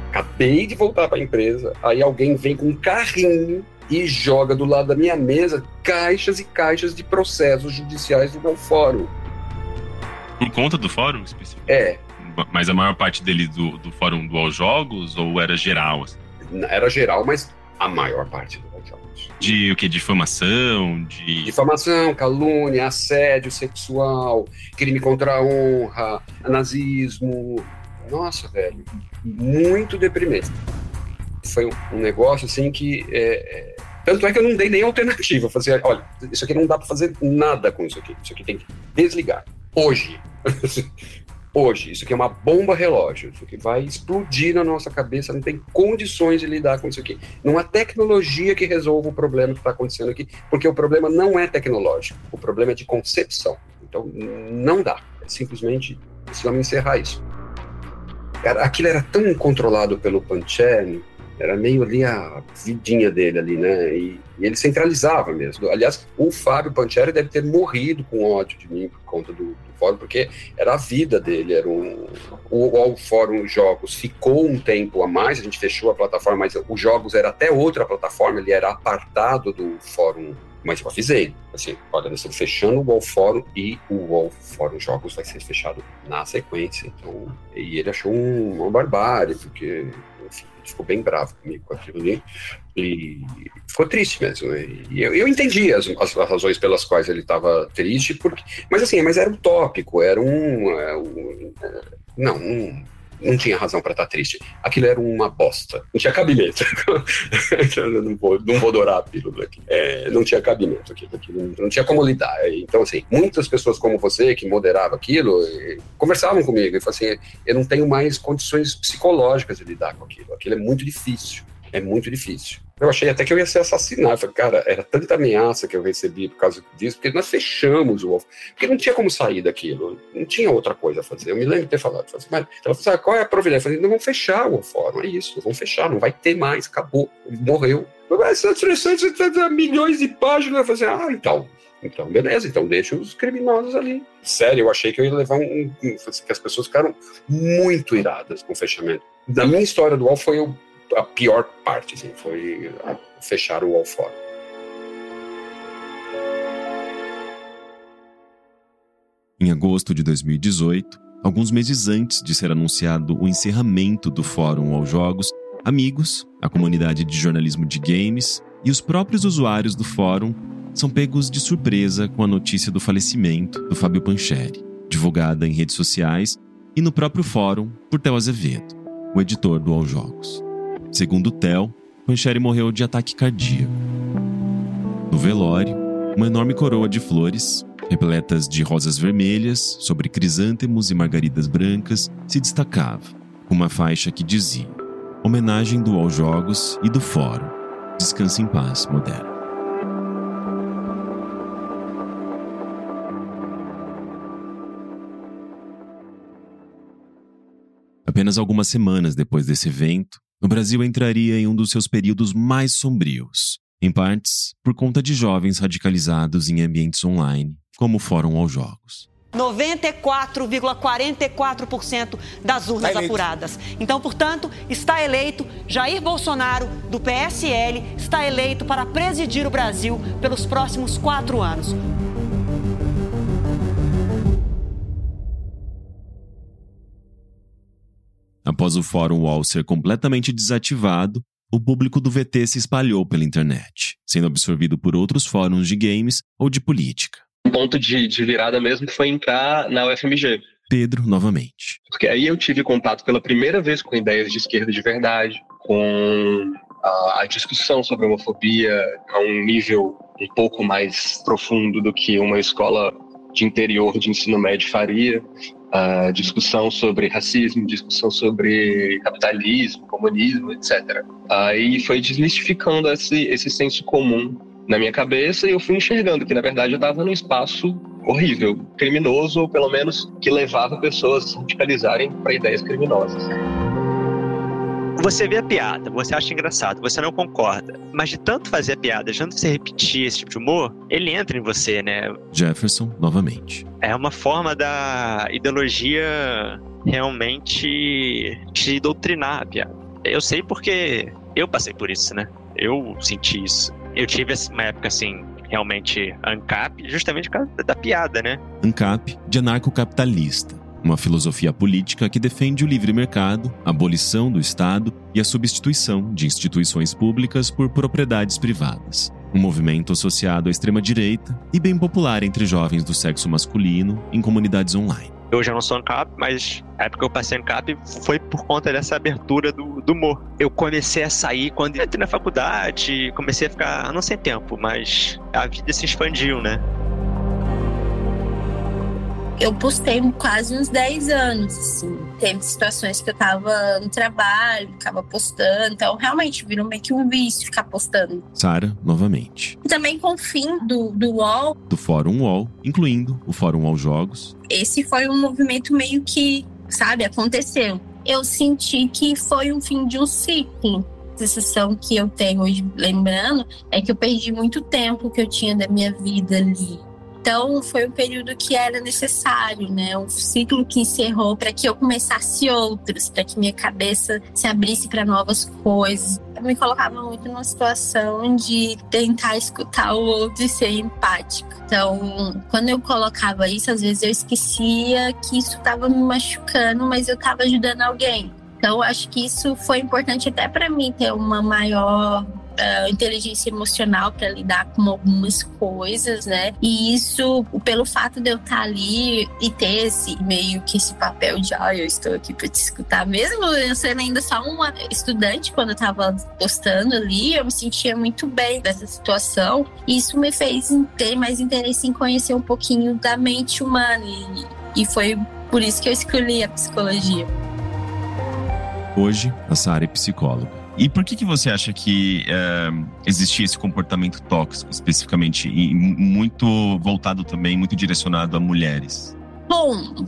Acabei de voltar para a empresa, aí alguém vem com um carrinho e joga do lado da minha mesa caixas e caixas de processos judiciais do meu fórum. Por conta do fórum específico? É, mas a maior parte dele do, do fórum do All Jogos ou era geral? Assim? Era geral, mas a maior parte do All Jogos. De o que? Difamação? De... Difamação, calúnia, assédio sexual, crime contra a honra, nazismo. Nossa, velho, muito deprimente. Foi um, negócio assim que. É, é, tanto é que eu não dei nem alternativa. Eu falei assim, olha, isso aqui não dá para fazer nada com isso aqui. Isso aqui tem que desligar. Hoje. hoje. Isso aqui é uma bomba relógio, isso aqui vai explodir na nossa cabeça, não tem condições de lidar com isso aqui. Não há tecnologia que resolva o problema que está acontecendo aqui, porque o problema não é tecnológico, o problema é de concepção. Então, não dá. É simplesmente precisamos encerrar isso. Aquilo era tão controlado pelo Pancheri, era meio ali a vidinha dele ali, né? E, e, ele centralizava mesmo. Aliás, o Fábio Pancheri deve ter morrido com ódio de mim por conta do, do fórum, porque era a vida dele. Era um, o, o Fórum Jogos ficou um tempo a mais, a gente fechou a plataforma, mas o Jogos era até outra plataforma, ele era apartado do Fórum mas eu avisei, assim, olha, nós estamos fechando o Wall Fórum e o Wall Fórum Jogos vai ser fechado na sequência. Então, e ele achou um, uma barbárie, porque enfim, ficou bem bravo comigo com aquilo ali. E ficou triste mesmo. E eu, eu entendi as, as, razões pelas quais ele estava triste, porque, mas assim, mas era utópico, era um. É, um é, não, um não tinha razão para estar tá triste. Aquilo era uma bosta. Não tinha cabimento. não, vou, não vou dourar a pílula aqui. É, não tinha cabimento aquilo, aquilo. Não tinha como lidar. Então, assim, muitas pessoas como você, que moderava aquilo, conversavam comigo e falavam assim: eu não tenho mais condições psicológicas de lidar com aquilo. Aquilo é muito difícil. É muito difícil. Eu achei até que eu ia ser assassinado. Falei, cara, era tanta ameaça que eu recebi por causa disso, porque nós fechamos o Porque não tinha como sair daquilo. Não tinha outra coisa a fazer. Eu me lembro de ter falado. Assim, mas ela falou assim, qual é a providência? Eu falei, não, vamos fechar o fórum. É isso, vamos fechar. Não vai ter mais. Acabou. Morreu. Mas é milhões de páginas. Eu falei assim, ah, então. Então, beleza, então deixa os criminosos ali. Sério, eu achei que eu ia levar um, um. que as pessoas ficaram muito iradas com o fechamento. Da minha história do UOL foi o a pior parte, assim, foi fechar o All Em agosto de 2018, alguns meses antes de ser anunciado o encerramento do Fórum aos Jogos, amigos, a comunidade de jornalismo de games e os próprios usuários do fórum são pegos de surpresa com a notícia do falecimento do Fábio Pancheri, divulgada em redes sociais e no próprio fórum por Theo Azevedo, o editor do All Jogos. Segundo Theo, Pancheri morreu de ataque cardíaco. No velório, uma enorme coroa de flores, repletas de rosas vermelhas, sobre crisântemos e margaridas brancas, se destacava, com uma faixa que dizia: Homenagem do All Jogos e do Fórum. Descanse em paz, moderno. Apenas algumas semanas depois desse evento, o Brasil entraria em um dos seus períodos mais sombrios, em partes por conta de jovens radicalizados em ambientes online, como o Fórum aos Jogos. 94,44% das urnas tá apuradas. Então, portanto, está eleito Jair Bolsonaro, do PSL, está eleito para presidir o Brasil pelos próximos quatro anos. Após o Fórum UOL ser completamente desativado, o público do VT se espalhou pela internet, sendo absorvido por outros fóruns de games ou de política. O ponto de, de virada mesmo foi entrar na UFMG. Pedro, novamente. Porque aí eu tive contato pela primeira vez com ideias de esquerda de verdade, com a, a discussão sobre homofobia a um nível um pouco mais profundo do que uma escola de interior de ensino médio faria a discussão sobre racismo, discussão sobre capitalismo, comunismo, etc. Aí foi desmistificando esse, esse senso comum na minha cabeça e eu fui enxergando que, na verdade, eu estava num espaço horrível, criminoso, ou pelo menos que levava pessoas a se radicalizarem para ideias criminosas. Você vê a piada, você acha engraçado, você não concorda. Mas de tanto fazer a piada, de tanto você repetir esse tipo de humor, ele entra em você, né? Jefferson, novamente. É uma forma da ideologia realmente te doutrinar a piada. Eu sei porque eu passei por isso, né? Eu senti isso. Eu tive uma época assim, realmente ANCAP, justamente por causa da piada, né? ANCAP de anarcocapitalista uma filosofia política que defende o livre mercado, a abolição do Estado e a substituição de instituições públicas por propriedades privadas. Um movimento associado à extrema-direita e bem popular entre jovens do sexo masculino em comunidades online. Eu já não sou ANCAP, mas a época que eu passei ANCAP foi por conta dessa abertura do, do humor. Eu comecei a sair quando entrei na faculdade, comecei a ficar, não sei tempo, mas a vida se expandiu, né? Eu postei quase uns 10 anos, assim. Teve situações que eu tava no trabalho, ficava postando, então realmente virou meio que um vício ficar postando. Sara, novamente. E também com o fim do, do UOL. Do Fórum UOL, incluindo o Fórum UOL Jogos. Esse foi um movimento meio que, sabe, aconteceu. Eu senti que foi um fim de um ciclo a sensação que eu tenho hoje, lembrando, é que eu perdi muito tempo que eu tinha da minha vida ali. Então, foi um período que era necessário, né? Um ciclo que encerrou para que eu começasse outros, para que minha cabeça se abrisse para novas coisas. Eu me colocava muito numa situação de tentar escutar o outro e ser empática. Então, quando eu colocava isso, às vezes eu esquecia que isso estava me machucando, mas eu estava ajudando alguém. Então, acho que isso foi importante até para mim ter uma maior uh, inteligência emocional para lidar com algumas coisas, né? E isso, pelo fato de eu estar tá ali e ter esse meio que esse papel de, ah, eu estou aqui para te escutar, mesmo eu sendo ainda só uma estudante quando eu estava postando ali, eu me sentia muito bem dessa situação. Isso me fez ter mais interesse em conhecer um pouquinho da mente humana e, e foi por isso que eu escolhi a psicologia. Hoje, a Sara é psicóloga. E por que, que você acha que é, existia esse comportamento tóxico, especificamente, e muito voltado também, muito direcionado a mulheres? Bom,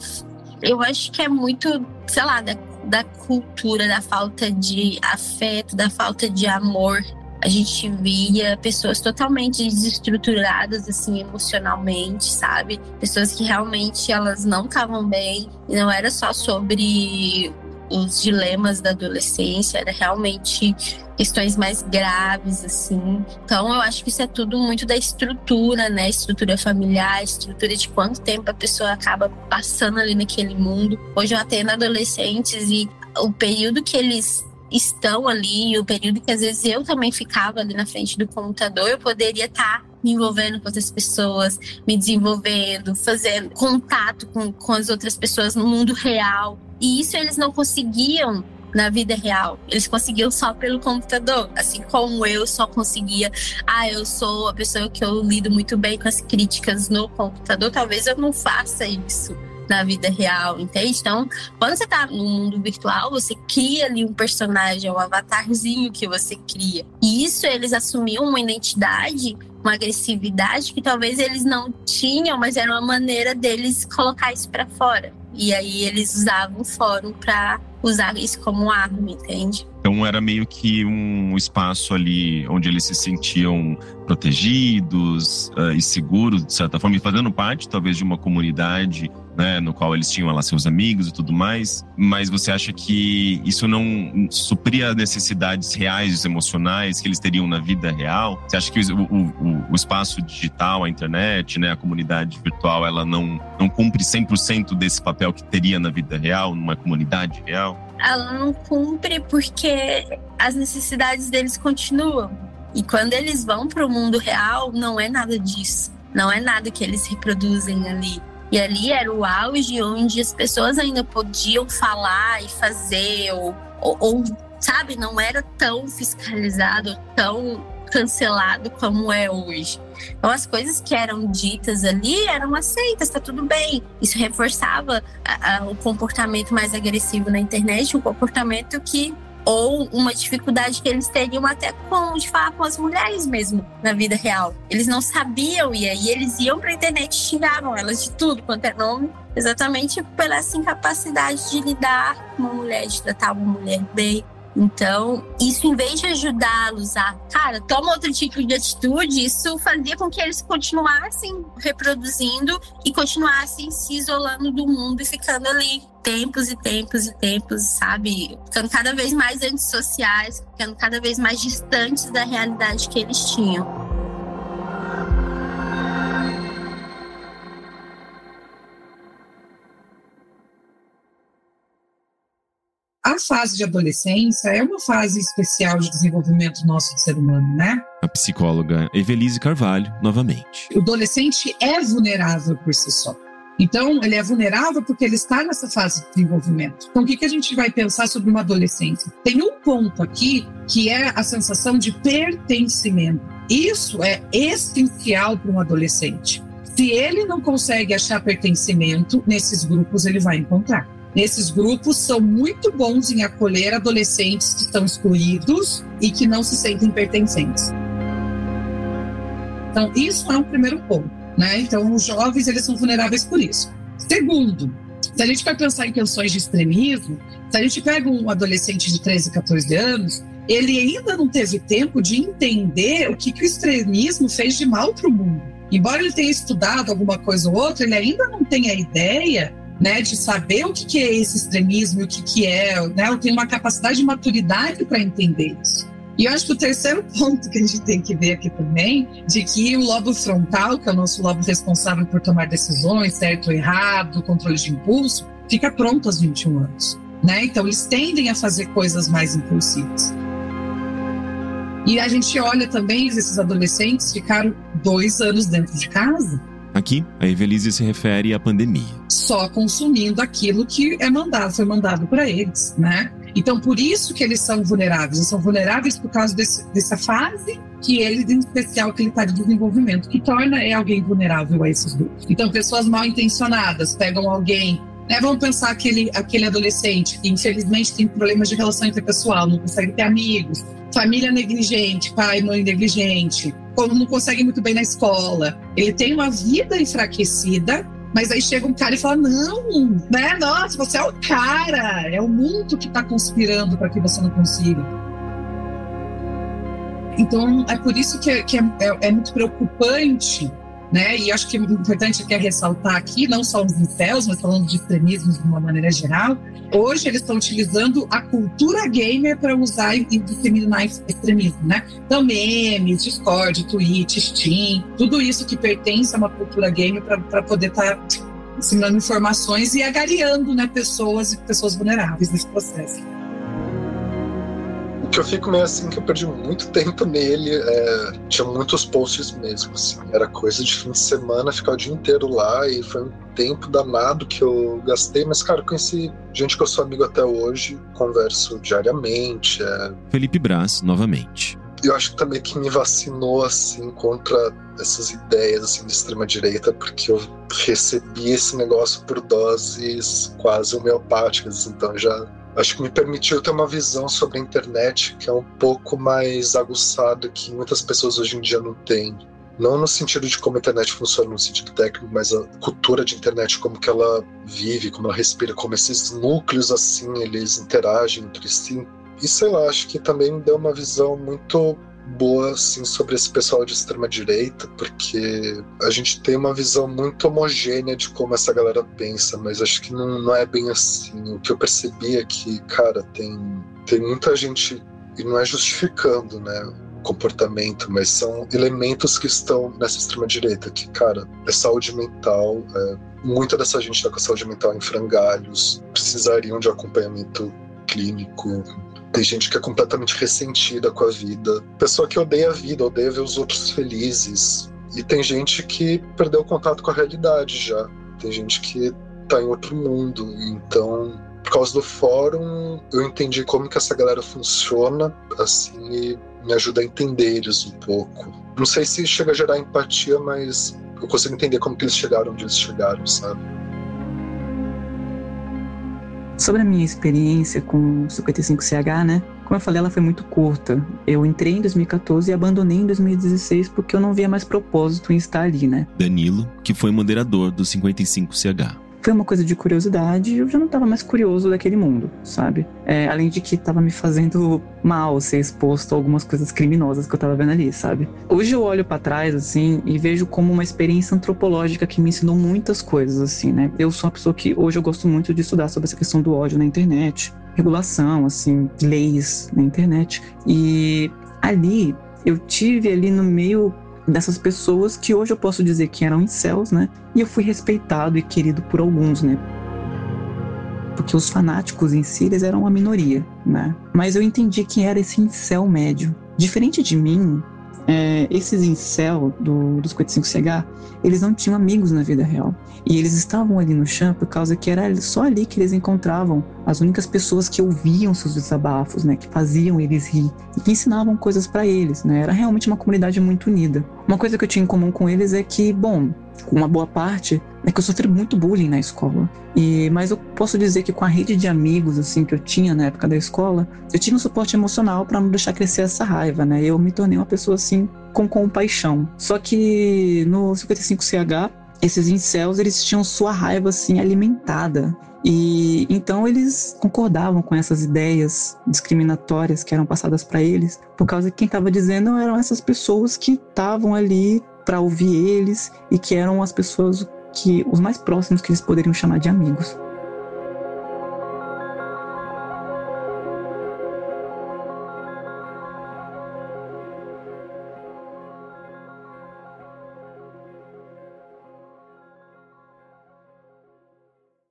eu acho que é muito, sei lá, da, da cultura, da falta de afeto, da falta de amor. A gente via pessoas totalmente desestruturadas, assim, emocionalmente, sabe? Pessoas que realmente elas não estavam bem. E não era só sobre os dilemas da adolescência, era realmente questões mais graves, assim. Então, eu acho que isso é tudo muito da estrutura, né? Estrutura familiar, estrutura de quanto tempo a pessoa acaba passando ali naquele mundo. Hoje eu atendo adolescentes e o período que eles estão ali, o período que às vezes eu também ficava ali na frente do computador, eu poderia estar me envolvendo com outras pessoas, me desenvolvendo, fazendo contato com, com as outras pessoas no mundo real. E isso eles não conseguiam na vida real. Eles conseguiam só pelo computador. Assim como eu só conseguia, ah, eu sou a pessoa que eu lido muito bem com as críticas no computador, talvez eu não faça isso na vida real, entende? Então, quando você tá no mundo virtual, você cria ali um personagem, um avatarzinho que você cria. E isso eles assumiam uma identidade, uma agressividade que talvez eles não tinham, mas era uma maneira deles colocar isso para fora. E aí eles usavam o fórum para usar isso como arma, entende? Então era meio que um espaço ali onde eles se sentiam protegidos uh, e seguros, de certa forma, e fazendo parte talvez de uma comunidade né, no qual eles tinham lá seus amigos e tudo mais. Mas você acha que isso não supria necessidades reais, emocionais que eles teriam na vida real? Você acha que o, o, o espaço digital, a internet, né, a comunidade virtual, ela não, não cumpre 100% desse papel que teria na vida real, numa comunidade real? ela não cumpre porque as necessidades deles continuam. E quando eles vão para o mundo real, não é nada disso. Não é nada que eles reproduzem ali. E ali era o auge onde as pessoas ainda podiam falar e fazer, ou, ou, ou sabe, não era tão fiscalizado, tão cancelado como é hoje. Então, as coisas que eram ditas ali eram aceitas, tá tudo bem. Isso reforçava a, a, o comportamento mais agressivo na internet, um comportamento que ou uma dificuldade que eles teriam até com de falar com as mulheres mesmo na vida real. Eles não sabiam e aí eles iam para a internet e xingavam elas de tudo quanto é nome, exatamente pela essa incapacidade de lidar com uma mulher, de tratar uma mulher bem. Então, isso em vez de ajudá-los a, cara, toma outro tipo de atitude, isso fazia com que eles continuassem reproduzindo e continuassem se isolando do mundo e ficando ali tempos e tempos e tempos, sabe? Ficando cada vez mais antissociais, ficando cada vez mais distantes da realidade que eles tinham. A fase de adolescência é uma fase especial de desenvolvimento nosso do ser humano, né? A psicóloga Evelise Carvalho, novamente. O adolescente é vulnerável por si só. Então, ele é vulnerável porque ele está nessa fase de desenvolvimento. Então, o que, que a gente vai pensar sobre uma adolescência? Tem um ponto aqui que é a sensação de pertencimento. Isso é essencial para um adolescente. Se ele não consegue achar pertencimento, nesses grupos ele vai encontrar. Nesses grupos são muito bons em acolher adolescentes que estão excluídos e que não se sentem pertencentes. Então, isso é um primeiro ponto. Né? Então, os jovens eles são vulneráveis por isso. Segundo, se a gente vai pensar em questões de extremismo, se a gente pega um adolescente de 13, 14 anos, ele ainda não teve tempo de entender o que, que o extremismo fez de mal para o mundo. Embora ele tenha estudado alguma coisa ou outra, ele ainda não tem a ideia né, de saber o que, é esse extremismo, o que, que é, né, eu tenho uma capacidade de maturidade para entender isso. E eu acho que o terceiro ponto que a gente tem que ver aqui também, de que o lobo frontal, que é o nosso lobo responsável por tomar decisões, certo ou errado, controle de impulso, fica pronto aos 21 anos. Né? Então, eles tendem a fazer coisas mais impulsivas. E a gente olha também, esses adolescentes ficaram dois anos dentro de casa. Aqui, a Evelise se refere à pandemia. Só consumindo aquilo que é mandado, foi mandado para eles, né? Então, por isso que eles são vulneráveis. Eles são vulneráveis por causa desse, dessa fase que ele, em especial, que ele está de desenvolvimento, que torna é alguém vulnerável a esses grupos. Então, pessoas mal intencionadas pegam alguém né, vamos pensar aquele, aquele adolescente que infelizmente tem problemas de relação interpessoal, não consegue ter amigos, família negligente, pai, mãe negligente, não consegue muito bem na escola. Ele tem uma vida enfraquecida, mas aí chega um cara e fala: não, né? Nossa, você é o cara, é o mundo que está conspirando para que você não consiga. Então, é por isso que, é, que é, é, é muito preocupante né? E acho que o importante é ressaltar aqui, não só os incels, mas falando de extremismos de uma maneira geral, hoje eles estão utilizando a cultura gamer para usar e disseminar extremismo, né? Então, memes, Discord, Twitch, Steam, tudo isso que pertence a uma cultura gamer para poder estar tá disseminando informações e agariando né, pessoas e pessoas vulneráveis nesse processo que eu fico meio assim que eu perdi muito tempo nele. É, tinha muitos posts mesmo, assim. Era coisa de fim de semana, ficar o dia inteiro lá e foi um tempo danado que eu gastei, mas, cara, conheci gente que eu sou amigo até hoje, converso diariamente. É... Felipe Braz, novamente. Eu acho que também que me vacinou, assim, contra essas ideias, assim, de extrema-direita, porque eu recebi esse negócio por doses quase homeopáticas, então já acho que me permitiu ter uma visão sobre a internet que é um pouco mais aguçada que muitas pessoas hoje em dia não têm. Não no sentido de como a internet funciona, no sentido técnico, mas a cultura de internet, como que ela vive, como ela respira, como esses núcleos, assim, eles interagem entre si. E sei lá, acho que também me deu uma visão muito boa assim sobre esse pessoal de extrema direita, porque a gente tem uma visão muito homogênea de como essa galera pensa, mas acho que não, não é bem assim. O que eu percebi é que, cara, tem tem muita gente e não é justificando, né? comportamento, mas são elementos que estão nessa extrema direita, que, cara, é saúde mental, é, muita dessa gente está com a saúde mental em frangalhos, precisariam de acompanhamento clínico, tem gente que é completamente ressentida com a vida. Pessoa que odeia a vida, odeia ver os outros felizes. E tem gente que perdeu o contato com a realidade já. Tem gente que tá em outro mundo. Então, por causa do fórum, eu entendi como que essa galera funciona, assim, e me ajuda a entender eles um pouco. Não sei se chega a gerar empatia, mas eu consigo entender como que eles chegaram onde eles chegaram, sabe? Sobre a minha experiência com 55CH, né? Como eu falei, ela foi muito curta. Eu entrei em 2014 e abandonei em 2016 porque eu não via mais propósito em estar ali, né? Danilo, que foi moderador do 55CH foi uma coisa de curiosidade eu já não estava mais curioso daquele mundo, sabe? É, além de que estava me fazendo mal ser exposto a algumas coisas criminosas que eu estava vendo ali, sabe? Hoje eu olho para trás, assim, e vejo como uma experiência antropológica que me ensinou muitas coisas, assim, né? Eu sou uma pessoa que hoje eu gosto muito de estudar sobre essa questão do ódio na internet, regulação, assim, leis na internet. E ali eu tive ali no meio dessas pessoas que hoje eu posso dizer que eram incels, né? E eu fui respeitado e querido por alguns, né? Porque os fanáticos em si, eles eram uma minoria, né? Mas eu entendi quem era esse incel médio. Diferente de mim, é, esses incel do, dos 55CH, eles não tinham amigos na vida real. E eles estavam ali no chão por causa que era só ali que eles encontravam as únicas pessoas que ouviam seus desabafos, né, que faziam eles rir e que ensinavam coisas para eles, né? Era realmente uma comunidade muito unida. Uma coisa que eu tinha em comum com eles é que, bom, uma boa parte é que eu sofri muito bullying na escola. E mas eu posso dizer que com a rede de amigos assim que eu tinha na época da escola, eu tive um suporte emocional para não deixar crescer essa raiva, né? Eu me tornei uma pessoa assim com compaixão. Só que no 55CH, esses incels, eles tinham sua raiva assim alimentada. E então eles concordavam com essas ideias discriminatórias que eram passadas para eles, por causa que quem estava dizendo eram essas pessoas que estavam ali para ouvir eles e que eram as pessoas que os mais próximos que eles poderiam chamar de amigos.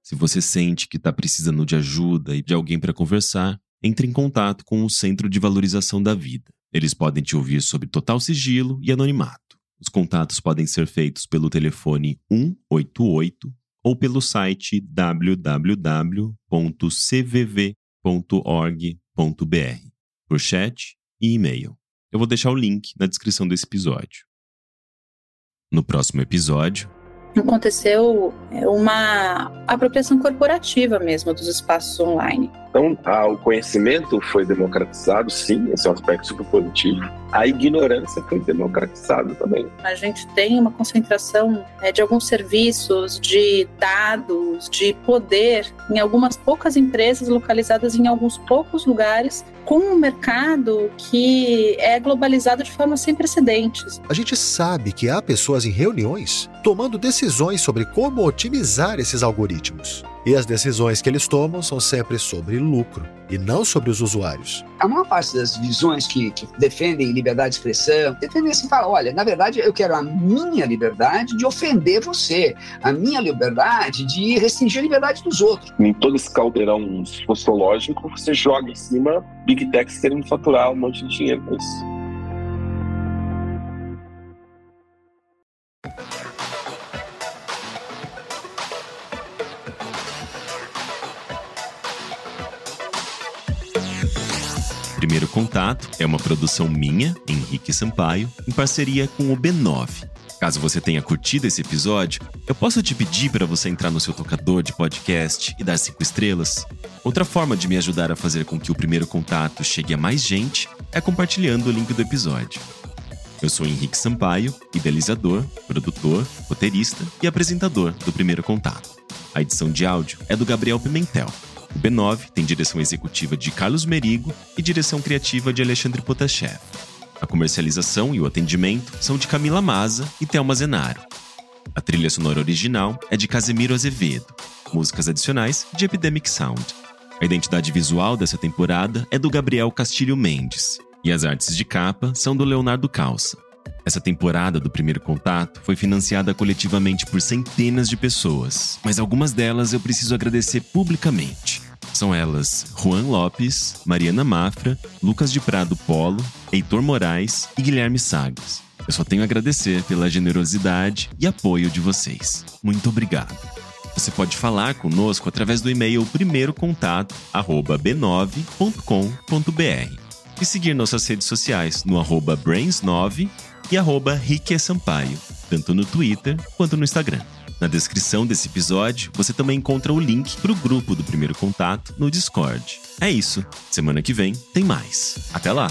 Se você sente que está precisando de ajuda e de alguém para conversar, entre em contato com o Centro de Valorização da Vida. Eles podem te ouvir sob total sigilo e anonimato. Os contatos podem ser feitos pelo telefone 188 ou pelo site www.cvv.org.br, por chat e e-mail. Eu vou deixar o link na descrição desse episódio. No próximo episódio, aconteceu uma apropriação corporativa mesmo dos espaços online. Então, ah, o conhecimento foi democratizado, sim, esse é um aspecto super positivo. A ignorância foi democratizada também. A gente tem uma concentração né, de alguns serviços, de dados, de poder em algumas poucas empresas localizadas em alguns poucos lugares, com um mercado que é globalizado de forma sem precedentes. A gente sabe que há pessoas em reuniões tomando decisões sobre como otimizar esses algoritmos. E as decisões que eles tomam são sempre sobre lucro e não sobre os usuários. A maior parte das visões que, que defendem liberdade de expressão, defendem assim, fala, olha, na verdade eu quero a minha liberdade de ofender você, a minha liberdade de restringir a liberdade dos outros. Em todo esse caldeirão sociológico, você joga em cima Big Techs querendo faturar um monte de dinheiro com isso. Primeiro Contato é uma produção minha, Henrique Sampaio, em parceria com o B9. Caso você tenha curtido esse episódio, eu posso te pedir para você entrar no seu tocador de podcast e dar cinco estrelas? Outra forma de me ajudar a fazer com que o primeiro contato chegue a mais gente é compartilhando o link do episódio. Eu sou Henrique Sampaio, idealizador, produtor, roteirista e apresentador do Primeiro Contato. A edição de áudio é do Gabriel Pimentel. O B9 tem direção executiva de Carlos Merigo e direção criativa de Alexandre Potashev. A comercialização e o atendimento são de Camila Maza e Thelma Zenaro. A trilha sonora original é de Casemiro Azevedo, músicas adicionais de Epidemic Sound. A identidade visual dessa temporada é do Gabriel Castilho Mendes, e as artes de capa são do Leonardo Calça. Essa temporada do Primeiro Contato foi financiada coletivamente por centenas de pessoas, mas algumas delas eu preciso agradecer publicamente. São elas Juan Lopes, Mariana Mafra, Lucas de Prado Polo, Heitor Moraes e Guilherme Sagres. Eu só tenho a agradecer pela generosidade e apoio de vocês. Muito obrigado. Você pode falar conosco através do e-mail primeirocontato@b9.com.br e seguir nossas redes sociais no arroba brains9 e arroba Rique Sampaio, tanto no Twitter quanto no Instagram. Na descrição desse episódio, você também encontra o link para o grupo do Primeiro Contato no Discord. É isso. Semana que vem tem mais. Até lá!